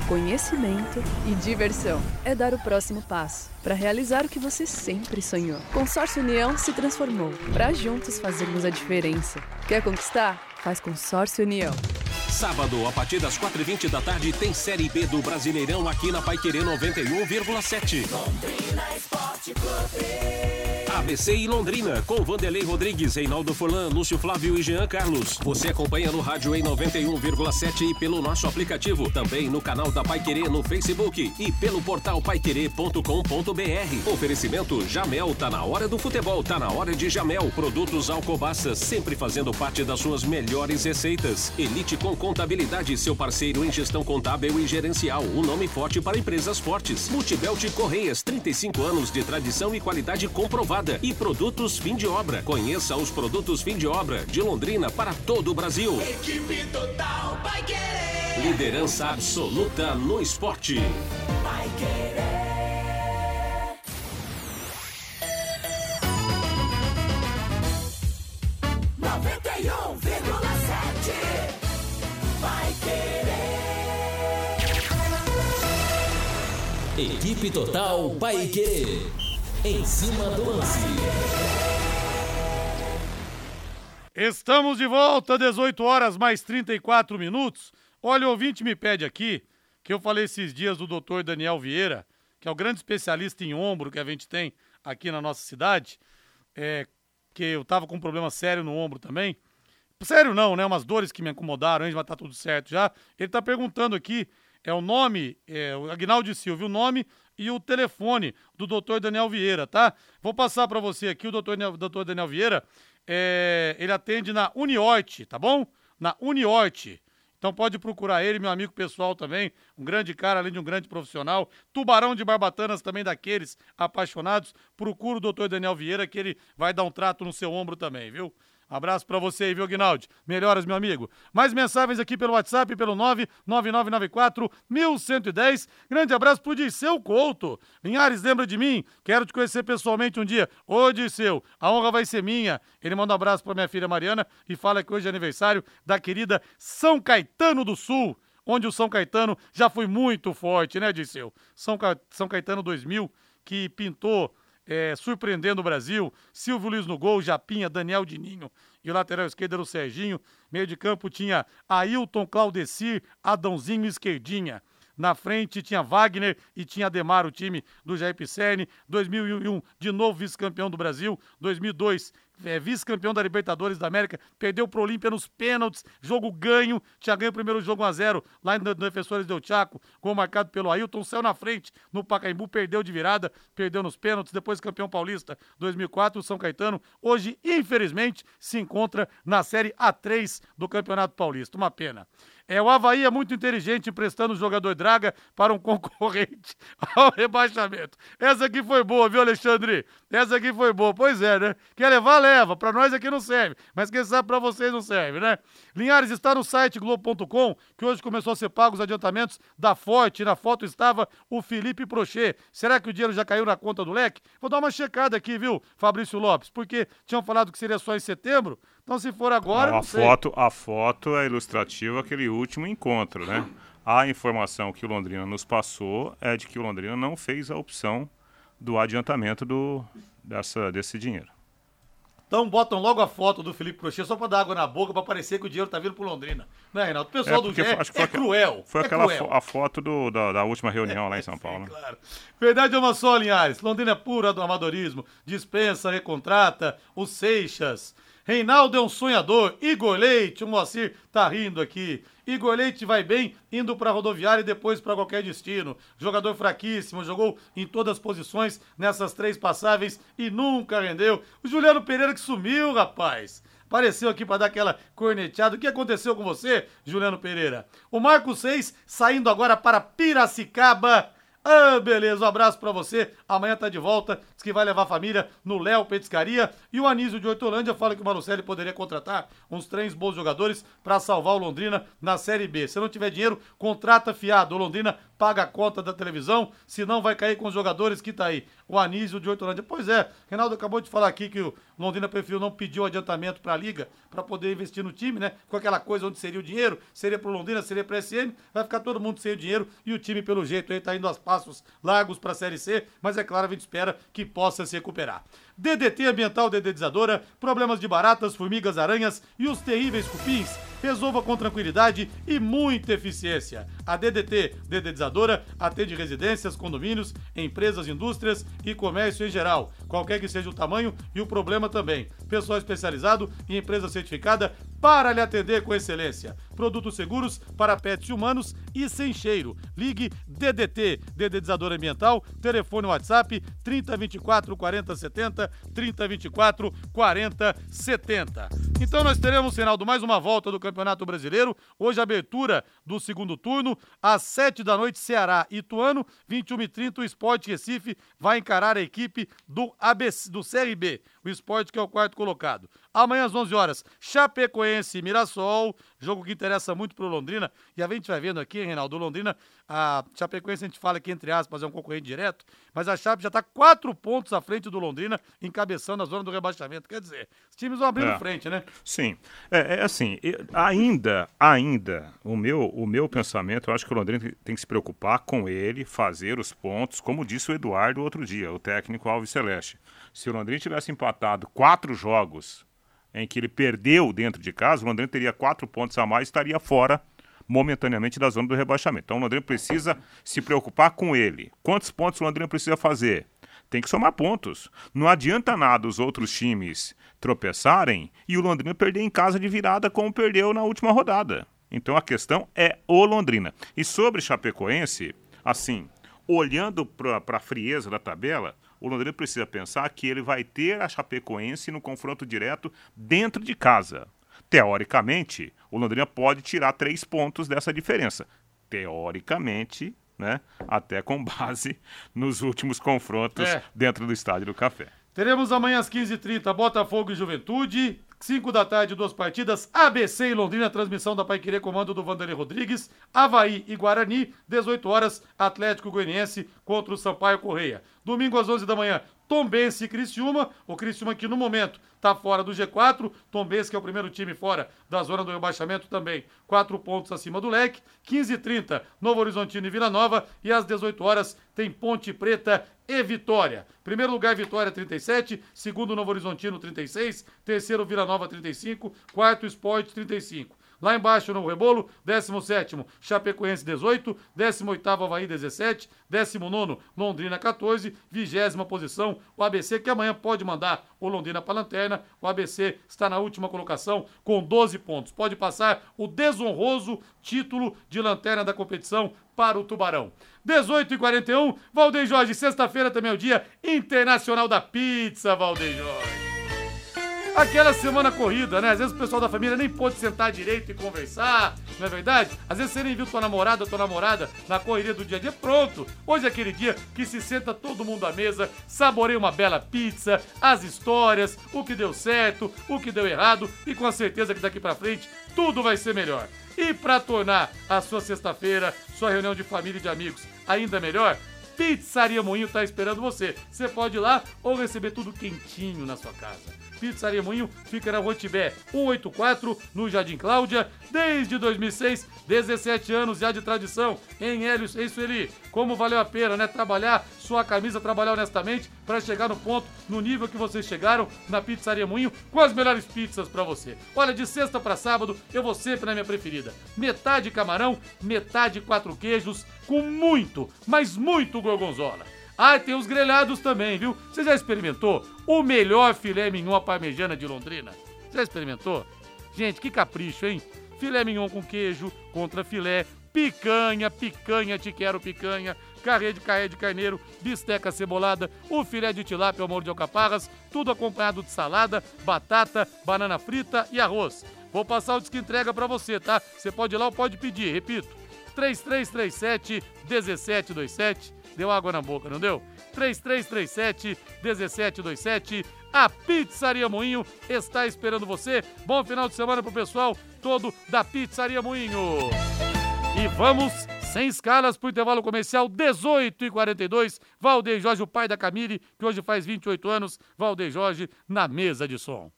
conhecimento e diversão. É dar o próximo passo para realizar o que você sempre sonhou. Consórcio União se transformou para juntos fazermos a diferença. Quer conquistar? Faz Consórcio União. Sábado, a partir das 4h20 da tarde, tem Série B do Brasileirão aqui na Paiquerê 91,7. ABC e Londrina, com Vanderlei Rodrigues, Reinaldo Forlan, Lúcio Flávio e Jean Carlos. Você acompanha no rádio em 91,7 e pelo nosso aplicativo. Também no canal da Paiquerê no Facebook e pelo portal paiquerê.com.br. Oferecimento Jamel, tá na hora do futebol, tá na hora de Jamel. Produtos Alcobaça, sempre fazendo parte das suas melhores receitas. Elite com Contabilidade, seu parceiro em gestão contábil e gerencial. Um nome forte para empresas fortes. Multibelt Correias, 35 anos de tradição e qualidade comprovada. E produtos fim de obra. Conheça os produtos fim de obra de Londrina para todo o Brasil. Equipe total vai querer. Liderança absoluta no esporte. Vai querer. Equipe Total Paiquerê. Em cima do lance. Estamos de volta, 18 horas mais 34 minutos. Olha, o ouvinte me pede aqui, que eu falei esses dias do doutor Daniel Vieira, que é o grande especialista em ombro que a gente tem aqui na nossa cidade, é, que eu tava com um problema sério no ombro também. Sério não, né? Umas dores que me incomodaram, mas tá tudo certo já. Ele tá perguntando aqui, é o nome, é o Agnaldo Silva, o nome e o telefone do doutor Daniel Vieira, tá? Vou passar para você aqui, o doutor doutor Daniel Vieira, é, ele atende na Uniorte, tá bom? Na Uniorte. Então pode procurar ele, meu amigo pessoal também, um grande cara, além de um grande profissional. Tubarão de Barbatanas também daqueles apaixonados. Procura o doutor Daniel Vieira que ele vai dar um trato no seu ombro também, viu? Abraço pra você aí, viu, Guinaldi? Melhoras, meu amigo. Mais mensagens aqui pelo WhatsApp, pelo 99994-1110. Grande abraço pro Disseu Couto. Linhares, lembra de mim? Quero te conhecer pessoalmente um dia. Ô, Disseu, a honra vai ser minha. Ele manda um abraço pra minha filha Mariana e fala que hoje é aniversário da querida São Caetano do Sul, onde o São Caetano já foi muito forte, né, Disseu? São, Ca... São Caetano 2000, que pintou é, surpreendendo o Brasil. Silvio Luiz no gol, Japinha, Daniel Dininho. E o lateral esquerdo era o Serginho. Meio de campo tinha Ailton, Claudecir, Adãozinho Esquerdinha. Na frente tinha Wagner e tinha Ademar, o time do Jair Pisserni. 2001, de novo vice-campeão do Brasil. 2002, é, vice-campeão da Libertadores da América. Perdeu pro Olímpia nos pênaltis. Jogo ganho. Tinha ganho o primeiro jogo 1x0 lá no Defensores del Chaco. Gol marcado pelo Ailton. Saiu na frente no Pacaembu. Perdeu de virada. Perdeu nos pênaltis. Depois campeão paulista 2004. O São Caetano. Hoje, infelizmente, se encontra na Série A3 do Campeonato Paulista. Uma pena. É, o Havaí é muito inteligente emprestando o jogador Draga para um (laughs) concorrente ao rebaixamento. Essa aqui foi boa, viu, Alexandre? Essa aqui foi boa. Pois é, né? Quer levar, leva. Para nós aqui não serve. Mas quem sabe para vocês não serve, né? Linhares está no site Globo.com, que hoje começou a ser pago os adiantamentos da Forte. Na foto estava o Felipe Prochê. Será que o dinheiro já caiu na conta do leque? Vou dar uma checada aqui, viu, Fabrício Lopes? Porque tinham falado que seria só em setembro. Então, se for agora. a, não sei. foto, a foto é ilustrativa aquele último encontro, né? A informação que o Londrina nos passou é de que o Londrina não fez a opção do adiantamento do, dessa, desse dinheiro. Então botam logo a foto do Felipe Crochê só pra dar água na boca, pra parecer que o dinheiro tá vindo pro Londrina. Né, Reinaldo? O pessoal do porque GE acho que foi é cruel. Foi é aquela cruel. fo- a foto do, da, da última reunião lá em São Paulo. né? Claro. Verdade é uma só, Linhares. Londrina é pura do amadorismo. Dispensa, recontrata. O Seixas. Reinaldo é um sonhador. Igor Leite, o Moacir tá rindo aqui. Igor Leite vai bem indo para rodoviária e depois para qualquer destino. Jogador fraquíssimo, jogou em todas as posições nessas três passáveis e nunca rendeu. O Juliano Pereira que sumiu, rapaz. Apareceu aqui para dar aquela corneteada. O que aconteceu com você, Juliano Pereira? O Marco 6 saindo agora para Piracicaba. Ah, beleza, um abraço pra você. Amanhã tá de volta. Diz que vai levar a família no Léo Petiscaria. E o Anísio de Hortolândia fala que o Marucelli poderia contratar uns três bons jogadores pra salvar o Londrina na Série B. Se não tiver dinheiro, contrata fiado. O Londrina paga a conta da televisão, senão vai cair com os jogadores que tá aí. O Anísio de Hortolândia. Pois é, Reinaldo acabou de falar aqui que o Londrina preferiu não pedir o adiantamento pra Liga pra poder investir no time, né? Com aquela coisa onde seria o dinheiro, seria pro Londrina, seria pra SM, vai ficar todo mundo sem o dinheiro e o time, pelo jeito, aí tá indo aos passos largos pra Série C, mas é claro, a gente espera que possa se recuperar. DDT Ambiental Dedetizadora, problemas de baratas, formigas, aranhas e os terríveis cupins. Resolva com tranquilidade e muita eficiência. A DDT Dedetizadora atende residências, condomínios, empresas, indústrias e comércio em geral, qualquer que seja o tamanho e o problema também. Pessoal especializado e empresa certificada para lhe atender com excelência. Produtos seguros para pets humanos e sem cheiro. Ligue DDT, Dedetizador Ambiental, telefone WhatsApp 3024 4070, 3024 4070. Então nós teremos, Reinaldo, mais uma volta do Campeonato Brasileiro. Hoje, abertura do segundo turno, às 7 da noite, Ceará e Ituano, 21 e 30 o Sport Recife vai encarar a equipe do, ABC, do CRB, o Sport que é o quarto colocado. Amanhã às 11 horas, Chapecoense e Mirassol, jogo que interessa muito pro Londrina. E a gente vai vendo aqui, Reinaldo, Londrina, a Chapecoense a gente fala que entre aspas é um concorrente direto, mas a Chape já tá quatro pontos à frente do Londrina, encabeçando a zona do rebaixamento. Quer dizer, os times vão abrindo É. frente, né? Sim. É, é assim, ainda, ainda, o meu, o meu pensamento, eu acho que o Londrina tem que se preocupar com ele, fazer os pontos, como disse o Eduardo outro dia, o técnico Alves Celeste. Se o Londrina tivesse empatado quatro jogos em que ele perdeu dentro de casa, o Londrina teria quatro pontos a mais e estaria fora momentaneamente da zona do rebaixamento. Então o Londrina precisa se preocupar com ele. Quantos pontos o Londrina precisa fazer? Tem que somar pontos. Não adianta nada os outros times tropeçarem e o Londrina perder em casa de virada como perdeu na última rodada. Então a questão é o Londrina. E sobre Chapecoense, assim, olhando para a frieza da tabela, o Londrina precisa pensar que ele vai ter a Chapecoense no confronto direto dentro de casa. Teoricamente, o Londrina pode tirar três pontos dessa diferença. Teoricamente, né? Até com base (laughs) nos últimos confrontos É. dentro do Estádio do Café. Teremos amanhã às 15h30 Botafogo e Juventude. 5 da tarde, duas partidas. ABC e Londrina, transmissão da Paiquerê, comando do Vanderlei Rodrigues. Havaí e Guarani, 18 horas, Atlético Goianiense contra o Sampaio Correia. Domingo às 11 da manhã, Tombense e Criciúma. O Criciúma que no momento está fora do G4. Tombense que é o primeiro time fora da zona do rebaixamento também. Quatro pontos acima do leque. 15h30, Novo Horizontino e Vila Nova. E às 18 horas tem Ponte Preta e Vitória. Primeiro lugar, Vitória 37. Segundo, Novo Horizontino 36. Terceiro, Vila Nova 35. Quarto, Esporte 35. Lá embaixo no Rebolo, 17 Chapecoense 18, 18 Havaí 17, 19 Londrina 14, 20 posição o ABC, que amanhã pode mandar o Londrina para a lanterna. O ABC está na última colocação com 12 pontos. Pode passar o desonroso título de lanterna da competição para o Tubarão. 18 e 41, Valdeir Jorge, sexta-feira também é o dia internacional da pizza, Valdeir Jorge. Aquela semana corrida, né? Às vezes o pessoal da família nem pôde sentar direito e conversar, não é verdade? Às vezes você nem viu tua namorada, tua namorada na correria do dia a dia. Pronto! Hoje é aquele dia que se senta todo mundo à mesa, saboreia uma bela pizza, as histórias, o que deu certo, o que deu errado e com a certeza que daqui pra frente tudo vai ser melhor. E pra tornar a sua sexta-feira, sua reunião de família e de amigos ainda melhor, Pizzaria Moinho tá esperando você. Você pode ir lá ou receber tudo quentinho na sua casa. Pizzaria Moinho fica na Rua Tibé 184, no Jardim Cláudia, desde 2006, 17 anos já de tradição em Hélio em Sueli. Como valeu a pena, né? Trabalhar sua camisa, trabalhar honestamente para chegar no ponto, no nível que vocês chegaram na Pizzaria Moinho, com as melhores pizzas para você. Olha, de sexta para sábado, eu vou sempre na minha preferida. Metade camarão, metade quatro queijos, com muito, mas muito gorgonzola. Ah, tem os grelhados também, viu? Você já experimentou o melhor filé mignon à parmegiana de Londrina? Já experimentou? Gente, que capricho, hein? Filé mignon com queijo, contra filé, picanha, picanha, te quero picanha, carré de carré de carneiro, bisteca cebolada, o filé de tilápia ao molho de alcaparras, tudo acompanhado de salada, batata, banana frita e arroz. Vou passar o disco entrega pra você, tá? Você pode ir lá ou pode pedir, repito. 3337 1727. Deu água na boca, não deu? 3337 1727. A Pizzaria Moinho está esperando você. Bom final de semana pro pessoal todo da Pizzaria Moinho. E vamos sem escalas pro intervalo comercial 18 e 42. Valdeir Jorge, o pai da Camille, que hoje faz 28 anos. Valdeir Jorge na mesa de som.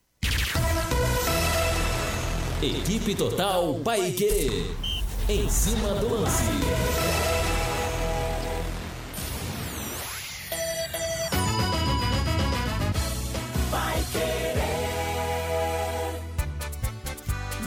Equipe Total Paique. Em cima do lance.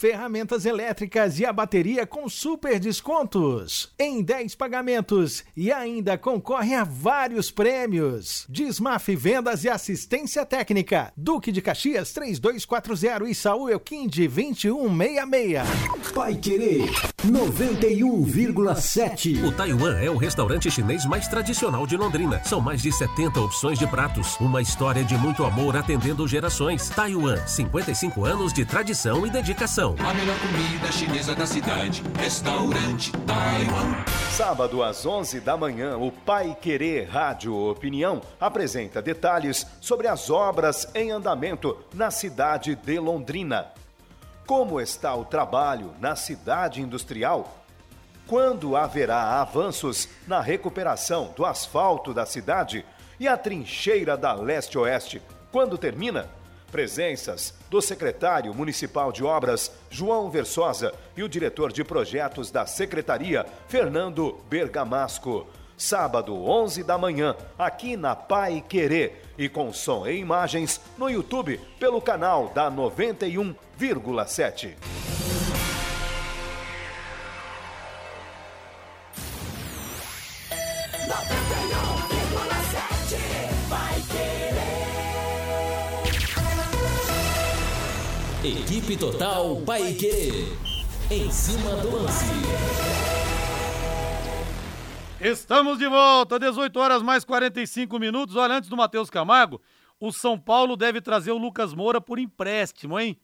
Ferramentas elétricas e a bateria com super descontos em 10 pagamentos e ainda concorre a vários prêmios. Desmaf Vendas e Assistência Técnica. Duque de Caxias 3240 e Saúl Elquinde 2166. Pai Querer 91,7. O Taiwan é o restaurante chinês mais tradicional de Londrina. São mais de 70 opções de pratos. Uma história de muito amor atendendo gerações. Taiwan, 55 anos de tradição e dedicação. A melhor comida chinesa da cidade. Restaurante Taiwan. Sábado às 11 da manhã, o Pai Querer Rádio Opinião apresenta detalhes sobre as obras em andamento na cidade de Londrina. Como está o trabalho na cidade industrial? Quando haverá avanços na recuperação do asfalto da cidade? E a trincheira da leste-oeste? Quando termina? Presenças do secretário municipal de obras, João Versosa, e o diretor de projetos da secretaria, Fernando Bergamasco. Sábado, 11 da manhã, aqui na Pai Querer. E com som e imagens no YouTube, pelo canal da 91,7. Equipe Total Paique. Em cima do lance. Estamos de volta, 18 horas mais 45 minutos. Olha, antes do Matheus Camargo, o São Paulo deve trazer o Lucas Moura por empréstimo, hein?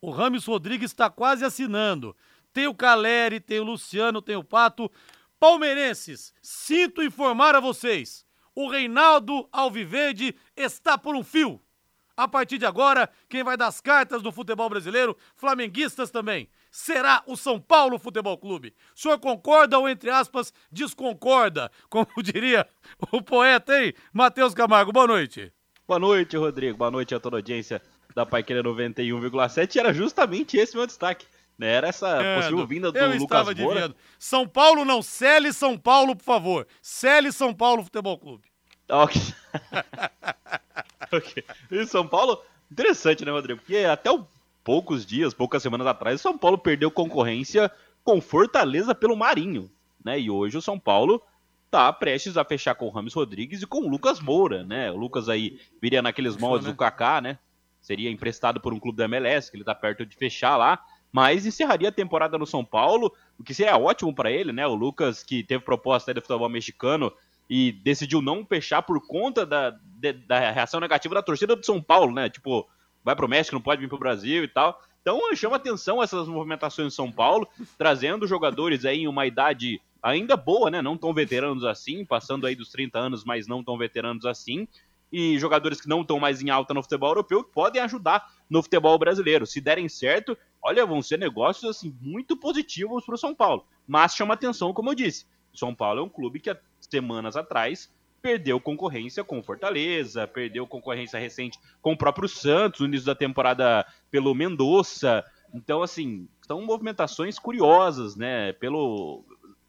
O Rames Rodrigues está quase assinando. Tem o Caleri, tem o Luciano, tem o Pato. Palmeirenses, sinto informar a vocês: o Reinaldo Alviverde está por um fio. A partir de agora, quem vai dar as cartas do futebol brasileiro, flamenguistas também, será o São Paulo Futebol Clube. O senhor concorda ou, entre aspas, desconcorda? Como (laughs) diria o poeta, hein? Matheus Camargo, boa noite. Boa noite, Rodrigo. Boa noite a toda a audiência da Paiqueira 91,7. Era justamente esse meu destaque. Né? Era essa possível vinda do Eu Lucas estava Moura. adivinhando. São Paulo não, Cele São Paulo, por favor. Cele São Paulo Futebol Clube. Ok. (laughs) (laughs) ok. E São Paulo, interessante, né, Rodrigo? Porque até o- poucos dias, poucas semanas atrás, o São Paulo perdeu concorrência com Fortaleza pelo Marinho, né? E hoje o São Paulo tá prestes a fechar com o Rames Rodrigues e com o Lucas Moura, né? O Lucas aí viria naqueles moldes né? do Kaká, né? Seria emprestado por um clube da MLS, que ele tá perto de fechar lá, mas encerraria a temporada no São Paulo, o que seria ótimo para ele, né? O Lucas que teve proposta aí do futebol mexicano e decidiu não fechar por conta da, de- da reação negativa da torcida do São Paulo, né? Tipo, vai pro México, não pode vir pro Brasil e tal. Então chama atenção essas movimentações do São Paulo, trazendo jogadores aí em uma idade ainda boa, né? Não tão veteranos assim, passando aí dos 30 anos, mas não tão veteranos assim. E jogadores que não estão mais em alta no futebol europeu que podem ajudar no futebol brasileiro. Se derem certo, olha, vão ser negócios assim muito positivos para o São Paulo. Mas chama atenção, como eu disse, São Paulo é um clube que há semanas atrás perdeu concorrência com Fortaleza, perdeu concorrência recente com o próprio Santos no início da temporada pelo Mendonça. Então, assim, são movimentações curiosas, né? Pelo,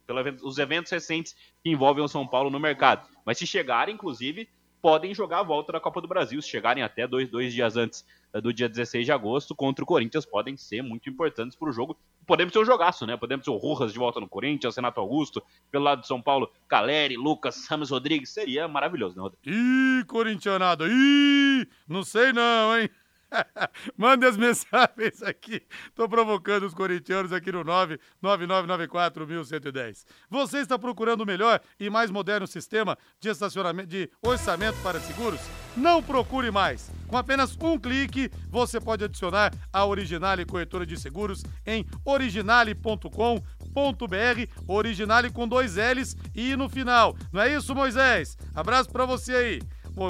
pelos eventos recentes que envolvem o São Paulo no mercado. Mas se chegarem, inclusive, podem jogar a volta da Copa do Brasil. Se chegarem até dois, dois dias antes eh, do dia 16 de agosto contra o Corinthians, podem ser muito importantes para o jogo. Podemos ter um jogaço, né? Podemos ter o Rojas de volta no Corinthians, Renato Augusto, pelo lado de São Paulo, Caleri, Lucas, Ramos Rodrigues. Seria maravilhoso, né, Rodrigo? Ih, corintianada, ih, não sei não, hein? (laughs) Mande as mensagens aqui. Tô provocando os corintianos aqui no 999941110. Você está procurando o melhor e mais moderno sistema de estacionamento de orçamento para seguros? Não procure mais. Com apenas um clique, você pode adicionar a Originale Corretora de Seguros em originale.com Originale com dois L's e no final. Não é isso, Moisés? Abraço para você aí.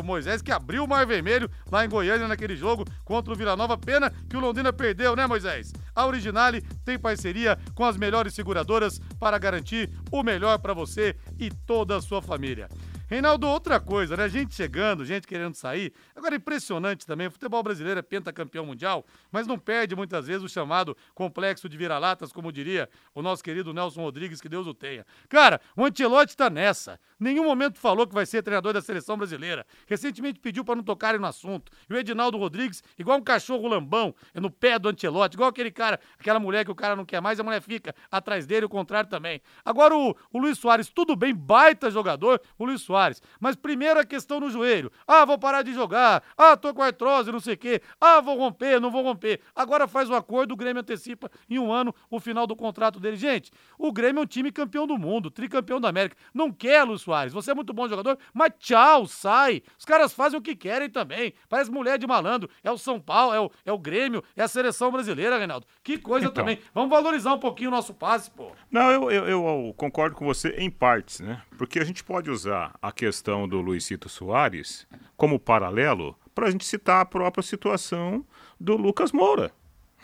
Moisés que abriu o Mar Vermelho lá em Goiânia naquele jogo contra o Vila Nova. Pena que o Londrina perdeu, né, Moisés? A Originale tem parceria com as melhores seguradoras para garantir o melhor para você e toda a sua família. Reinaldo, outra coisa, né? Gente chegando, gente querendo sair. Agora, impressionante também, o futebol brasileiro é pentacampeão mundial, mas não perde muitas vezes o chamado complexo de vira-latas, como diria o nosso querido Nelson Rodrigues, que Deus o tenha. Cara, o Antelote tá nessa. Nenhum momento falou que vai ser treinador da seleção brasileira. Recentemente pediu para não tocarem no assunto. E o Edinaldo Rodrigues, igual um cachorro lambão, é no pé do Antelote, igual aquele cara, aquela mulher que o cara não quer mais, a mulher fica atrás dele, o contrário também. Agora o, o Luiz Soares, tudo bem, baita jogador, o Luiz Soares. Mas primeiro a questão no joelho. Ah, vou parar de jogar. Ah, tô com artrose, não sei o quê. Ah, vou romper, não vou romper. Agora faz um acordo, o Grêmio antecipa em um ano o final do contrato dele. Gente, o Grêmio é um time campeão do mundo, tricampeão da América. Não quer, Luiz Soares. Você é muito bom jogador, mas tchau, sai. Os caras fazem o que querem também. Parece mulher de malandro. É o São Paulo, é o, é o Grêmio, é a seleção brasileira, Reinaldo. Que coisa Então. também. Vamos valorizar um pouquinho o nosso passe, pô. Não, eu, eu, eu concordo com você em partes, né? Porque a gente pode usar a questão do Luizito Soares como paralelo para a gente citar a própria situação do Lucas Moura.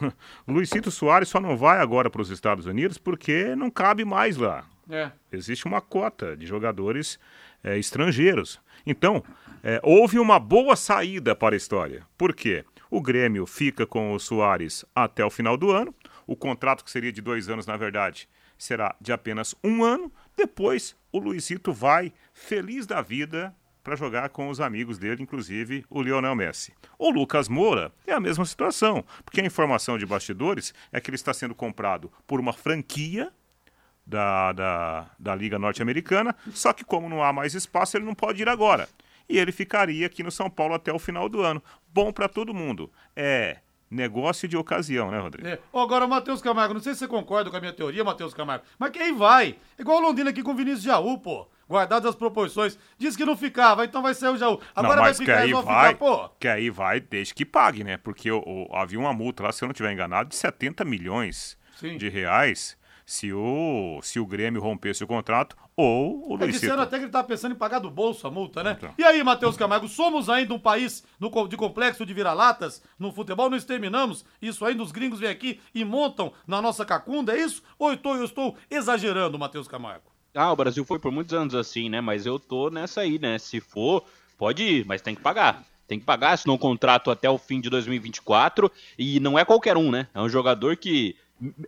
(laughs) Luizito Soares só não vai agora para os Estados Unidos porque não cabe mais lá. É. Existe uma cota de jogadores eh, estrangeiros. Então, eh, houve uma boa saída para a história. Por quê? O Grêmio fica com o Soares até o final do ano. O contrato, que seria de dois anos, na verdade, será de apenas um ano. Depois, o Luizito vai, feliz da vida, para jogar com os amigos dele, inclusive o Lionel Messi. O Lucas Moura é a mesma situação, porque a informação de bastidores é que ele está sendo comprado por uma franquia da, da, da Liga Norte-Americana, só que como não há mais espaço, ele não pode ir agora. E ele ficaria aqui no São Paulo até o final do ano. Bom para todo mundo. É negócio de ocasião, né, Rodrigo? É. Ó, Agora, Matheus Camargo, não sei se você concorda com a minha teoria, Matheus Camargo, mas quem vai? Igual o Londrina aqui com o Vinícius Jaú, pô. Guardadas as proporções. Diz que não ficava, então vai ser o Jaú. Agora não, vai que ficar, aí vai, ficar, pô. que aí vai desde que pague, né? Porque o- o- havia uma multa lá, se eu não estiver enganado, de 70 milhões Sim. de reais se o, se o Grêmio rompesse o contrato ou o É, Luizito. disseram até que ele tava pensando em pagar do bolso a multa, né? E aí, Matheus Camargo, somos ainda um país no de complexo de vira-latas no futebol? Não exterminamos isso ainda? Os gringos vêm aqui e montam na nossa cacunda, é isso? Ou eu estou, eu estou exagerando, Matheus Camargo? Ah, o Brasil foi por muitos anos assim, né? Mas eu tô nessa aí, né? Se for, pode ir, mas tem que pagar. Tem que pagar, assinou um contrato até o fim de 2024 e não é qualquer um, né? É um jogador que,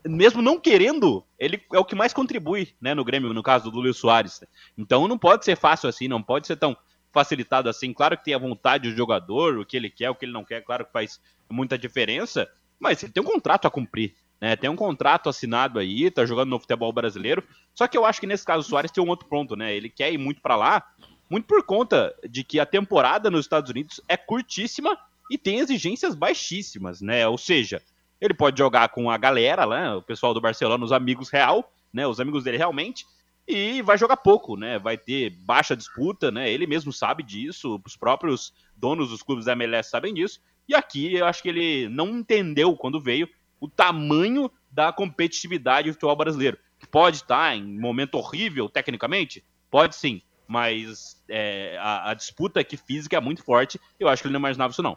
mesmo não querendo, ele é o que mais contribui, né, no Grêmio, no caso do Luiz Soares. Então não pode ser fácil assim, não pode ser tão facilitado assim. Claro que tem a vontade do jogador, o que ele quer, o que ele não quer, claro que faz muita diferença, mas ele tem um contrato a cumprir. Né, tem um contrato assinado aí, tá jogando no futebol brasileiro. Só que eu acho que nesse caso o Soares tem um outro ponto, né? Ele quer ir muito pra lá, muito por conta de que a temporada nos Estados Unidos é curtíssima e tem exigências baixíssimas, né? Ou seja, ele pode jogar com a galera, né? O pessoal do Barcelona, os amigos real, né? Os amigos dele realmente. E vai jogar pouco, né? Vai ter baixa disputa, né? Ele mesmo sabe disso, os próprios donos dos clubes da MLS sabem disso. E aqui eu acho que ele não entendeu quando veio o tamanho da competitividade do futebol brasileiro. Pode estar em momento horrível tecnicamente? Pode sim. Mas é, a, a disputa aqui física é muito forte. Eu acho que ele não imaginava isso, não.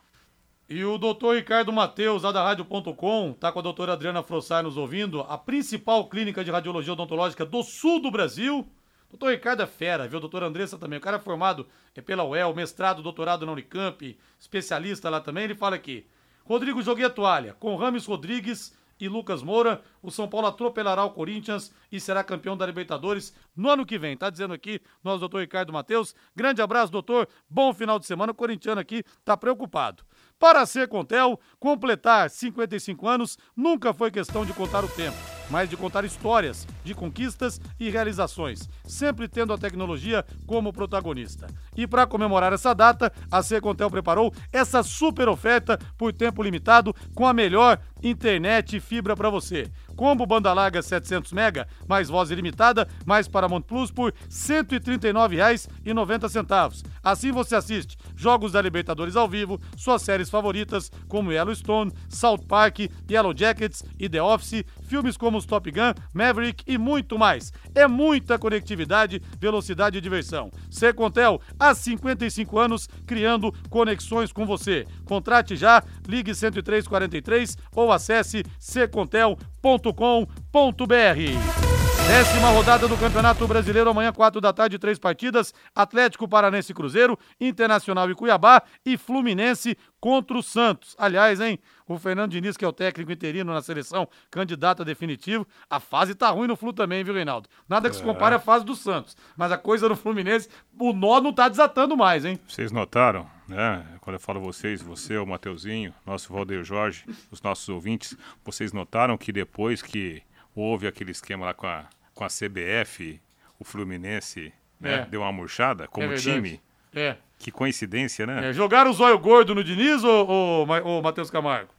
E o doutor Ricardo Mateus, lá da Rádio.com, tá com a doutora Adriana Frossar nos ouvindo, a principal clínica de radiologia odontológica do sul do Brasil. Doutor Ricardo é fera, viu? Doutora Andressa também. O cara é formado é pela UEL, mestrado, doutorado na Unicamp, especialista lá também. Ele fala aqui: Rodrigo, joguei a toalha com Rames Rodrigues e Lucas Moura. O São Paulo atropelará o Corinthians e será campeão da Libertadores no ano que vem. Tá dizendo aqui nosso doutor Ricardo Matheus. Grande abraço, doutor. Bom final de semana. O corintiano aqui tá preocupado. Para ser Contel, completar 55 anos nunca foi questão de contar o tempo, mas de contar histórias, de conquistas e realizações, sempre tendo a tecnologia como protagonista. E para comemorar essa data, a Secontel preparou essa super oferta por tempo limitado com a melhor internet e fibra para você. Combo banda larga 700 mega, mais voz ilimitada, mais Paramount Plus por R$ 139,90. Assim você assiste jogos da Libertadores ao vivo, suas séries favoritas como Yellowstone, South Park, Yellow Jackets e The Office, filmes como os Top Gun, Maverick e muito mais. É muita conectividade, velocidade e diversão. Secontel, há 55 anos, criando conexões com você. Contrate já, ligue 10343 ou acesse secontel.com.br. Décima rodada do Campeonato Brasileiro, amanhã, quatro da tarde, três partidas. Atlético Paranense Cruzeiro, Internacional e Cuiabá e Fluminense contra o Santos. Aliás, hein, o Fernando Diniz, que é o técnico interino na seleção, candidato a definitivo, a fase tá ruim no Flu também, viu, Reinaldo? Nada que se compare à fase do Santos. Mas a coisa no Fluminense, o nó não tá desatando mais, hein? Vocês notaram, né? Quando eu falo vocês, você, o Mateuzinho, nosso Valdeir Jorge, os nossos ouvintes, vocês notaram que depois que houve aquele esquema lá com a, com a CBF, o Fluminense né, É. deu uma murchada como É time. É. Que coincidência, né? É, jogaram o zóio gordo no Diniz ou, ou, ou Matheus Camargo?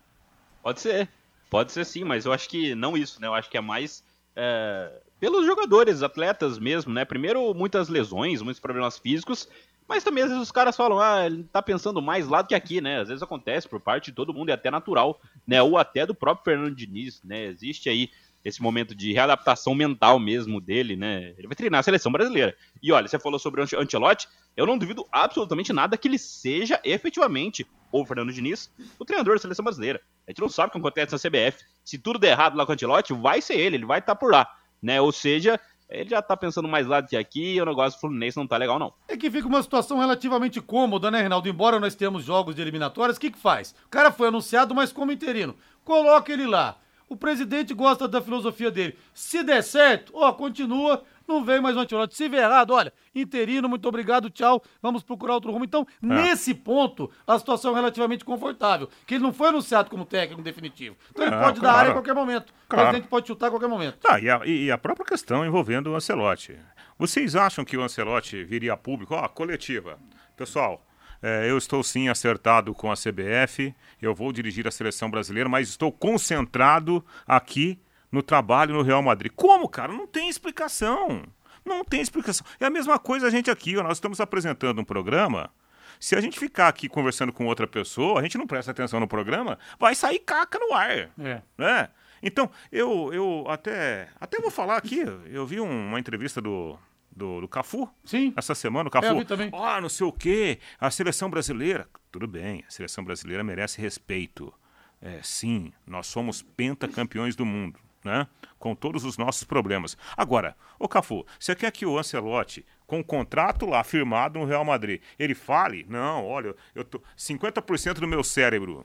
Pode ser. Pode ser sim, mas eu acho que não isso, né? Eu acho que é mais é, pelos jogadores, atletas mesmo, né? Primeiro, muitas lesões, muitos problemas físicos, mas também às vezes os caras falam, ah, ele tá pensando mais lá do que aqui, né? Às vezes acontece por parte de todo mundo e até natural, né? Ou até do próprio Fernando Diniz, né? Existe aí esse momento de readaptação mental mesmo dele, né? Ele vai treinar a seleção brasileira. E olha, você falou sobre o Ancelotti, eu não duvido absolutamente nada que ele seja efetivamente, ou Fernando Diniz, o treinador da seleção brasileira. A gente não sabe o que acontece na CBF. Se tudo der errado lá com o Ancelotti, vai ser ele, ele vai estar por lá, né? Ou seja, ele já tá pensando mais lá do que aqui e o negócio do Fluminense não tá legal, não. É que fica uma situação relativamente cômoda, né, Reinaldo? Embora nós tenhamos jogos de eliminatórias, o que que faz? O cara foi anunciado, mas como interino. Coloca ele lá. O presidente gosta da filosofia dele. Se der certo, ó, continua, não vem mais um Ancelotti. Se vier errado, olha, interino, muito obrigado, tchau, vamos procurar outro rumo. Então, nesse ponto, a situação é relativamente confortável, que ele não foi anunciado como técnico definitivo. Então ele É, pode dar claro. área a qualquer momento. O Claro. presidente pode chutar a qualquer momento. Tá, e a, e a própria questão envolvendo o Ancelotti. Vocês acham que o Ancelotti viria a público? Ó, coletiva. Pessoal, é, eu estou sim acertado com a CBF, eu vou dirigir a seleção brasileira, mas estou concentrado aqui no trabalho no Real Madrid. Como, cara? Não tem explicação. Não tem explicação. É a mesma coisa a gente aqui, ó, nós estamos apresentando um programa. Se a gente ficar aqui conversando com outra pessoa, a gente não presta atenção no programa, vai sair caca no ar É. né? Então, eu, eu até, até vou falar aqui, eu vi um- uma entrevista do, do, do Cafu. Sim. Essa semana, o É, eu Cafu. vi também. Ah, não sei o quê, a seleção brasileira. Tudo bem, a seleção brasileira merece respeito. É, sim, nós somos pentacampeões do mundo, né? Com todos os nossos problemas. Agora, ô Cafu, você quer que o Ancelotti, com o contrato lá firmado no Real Madrid, ele fale? Não, olha, eu tô 50% do meu cérebro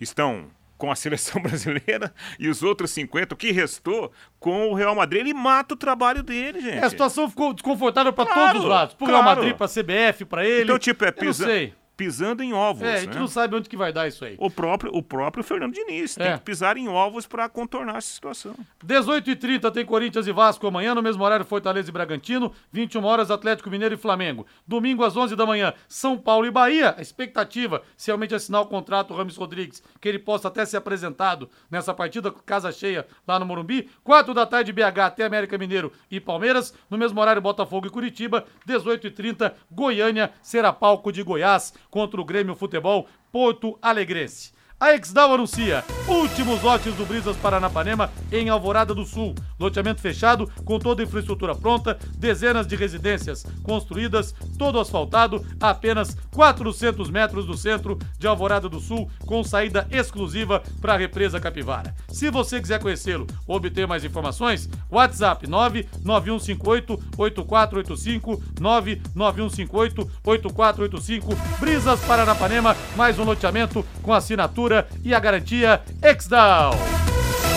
estão com a (laughs) seleção brasileira e os outros 50, o que restou, com o Real Madrid. Ele mata o trabalho dele, gente. É, a situação ficou desconfortável pra Claro, todos os lados. Pro Real claro. Madrid, pra CBF, pra ele. Então, tipo, é Eu não pisa- sei. Pisando em ovos. É, a gente né? não sabe onde que vai dar isso aí. O próprio, o próprio Fernando Diniz tem É. que pisar em ovos para contornar essa situação. 18h30 tem Corinthians e Vasco amanhã, no mesmo horário Fortaleza e Bragantino, 21 horas Atlético Mineiro e Flamengo. Domingo às 11 da manhã, São Paulo e Bahia. A expectativa, se realmente assinar o contrato o Rames Rodrigues, que ele possa até ser apresentado nessa partida, casa cheia lá no Morumbi. 4 da tarde BH até América Mineiro e Palmeiras. No mesmo horário Botafogo e Curitiba, 18h30 Goiânia será palco de Goiás contra o Grêmio Futebol Porto Alegrense. A Exdal anuncia últimos lotes do Brisas Paranapanema em Alvorada do Sul. Loteamento fechado, com toda a infraestrutura pronta, dezenas de residências construídas, todo asfaltado, apenas 400 metros do centro de Alvorada do Sul, com saída exclusiva para a represa Capivara. Se você quiser conhecê-lo ou obter mais informações, WhatsApp 99158-8485, 99158-8485, Brisas Paranapanema, mais um loteamento com assinatura e a garantia Exdal.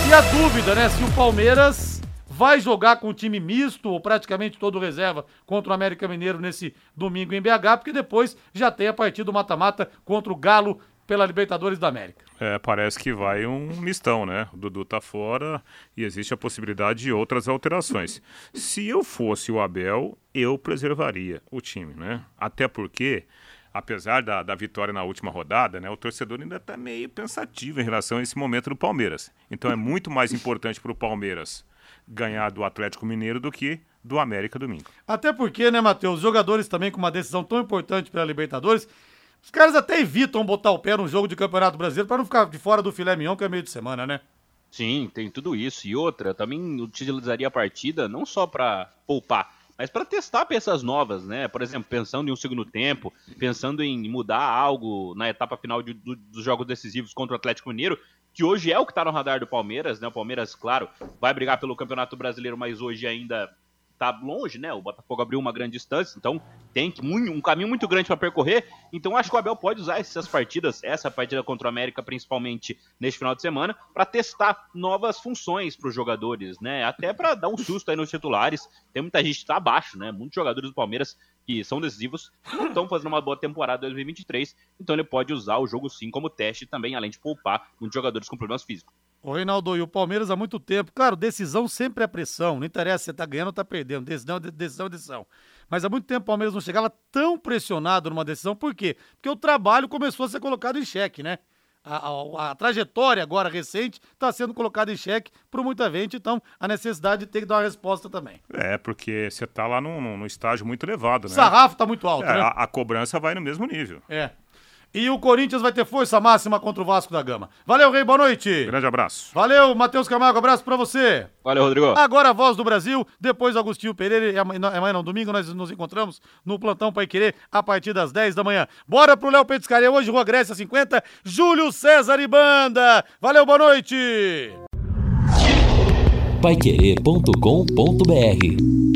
E a dúvida, né? Se o Palmeiras vai jogar com o time misto ou praticamente todo reserva contra o América Mineiro nesse domingo em BH, porque depois já tem a partida do mata-mata contra o Galo pela Libertadores da América. É, parece que vai um mistão, né? O Dudu tá fora e existe a possibilidade de outras alterações. Se eu fosse o Abel, eu preservaria o time, né? Até porque, apesar da, da vitória na última rodada, né? O torcedor ainda tá meio pensativo em relação a esse momento do Palmeiras. Então é muito mais importante para o Palmeiras ganhar do Atlético Mineiro do que do América domingo. Até porque, né, Matheus, os jogadores também com uma decisão tão importante pela Libertadores, os caras até evitam botar o pé num jogo de Campeonato Brasileiro para não ficar de fora do filé mignon, que é meio de semana, né? Sim, tem tudo isso. E outra, também utilizaria a partida não só para poupar, mas para testar peças novas, né? Por exemplo, pensando em um segundo tempo, pensando em mudar algo na etapa final de, do, dos jogos decisivos contra o Atlético Mineiro, que hoje é o que está no radar do Palmeiras, né? O Palmeiras, claro, vai brigar pelo Campeonato Brasileiro, mas hoje ainda tá longe, né? O Botafogo abriu uma grande distância, então tem um caminho muito grande para percorrer. Então acho que o Abel pode usar essas partidas, essa partida contra o América principalmente neste final de semana, para testar novas funções para os jogadores, né? Até para dar um susto aí nos titulares. Tem muita gente que tá abaixo, né? Muitos jogadores do Palmeiras que são decisivos não estão fazendo uma boa temporada 2023, então ele pode usar o jogo sim como teste também, além de poupar muitos jogadores com problemas físicos. Ô, Reinaldo, e o Palmeiras há muito tempo. Claro, decisão sempre é pressão. Não interessa se você tá ganhando ou tá perdendo. Decisão, decisão, decisão. Mas há muito tempo o Palmeiras não chegava tão pressionado numa decisão. Por quê? Porque o trabalho começou a ser colocado em xeque, né? A, a, a trajetória agora recente está sendo colocada em xeque por muita gente, então a necessidade de ter que dar uma resposta também. É, porque você tá lá num, num estágio muito elevado, né? O sarrafo tá muito alto, É, né? a, a cobrança vai no mesmo nível. É. E o Corinthians vai ter força máxima contra o Vasco da Gama. Valeu, Rei, boa noite. Grande abraço. Valeu, Matheus Camargo, abraço pra você. Valeu, Rodrigo. Agora a voz do Brasil, depois Agostinho Pereira, e amanhã, não, amanhã não, domingo nós nos encontramos no Plantão Pai Querer a partir das 10 da manhã. Bora pro Léo Petiscaria hoje, Rua Grécia 50, Júlio César e Banda. Valeu, boa noite. Paiquerê.com.br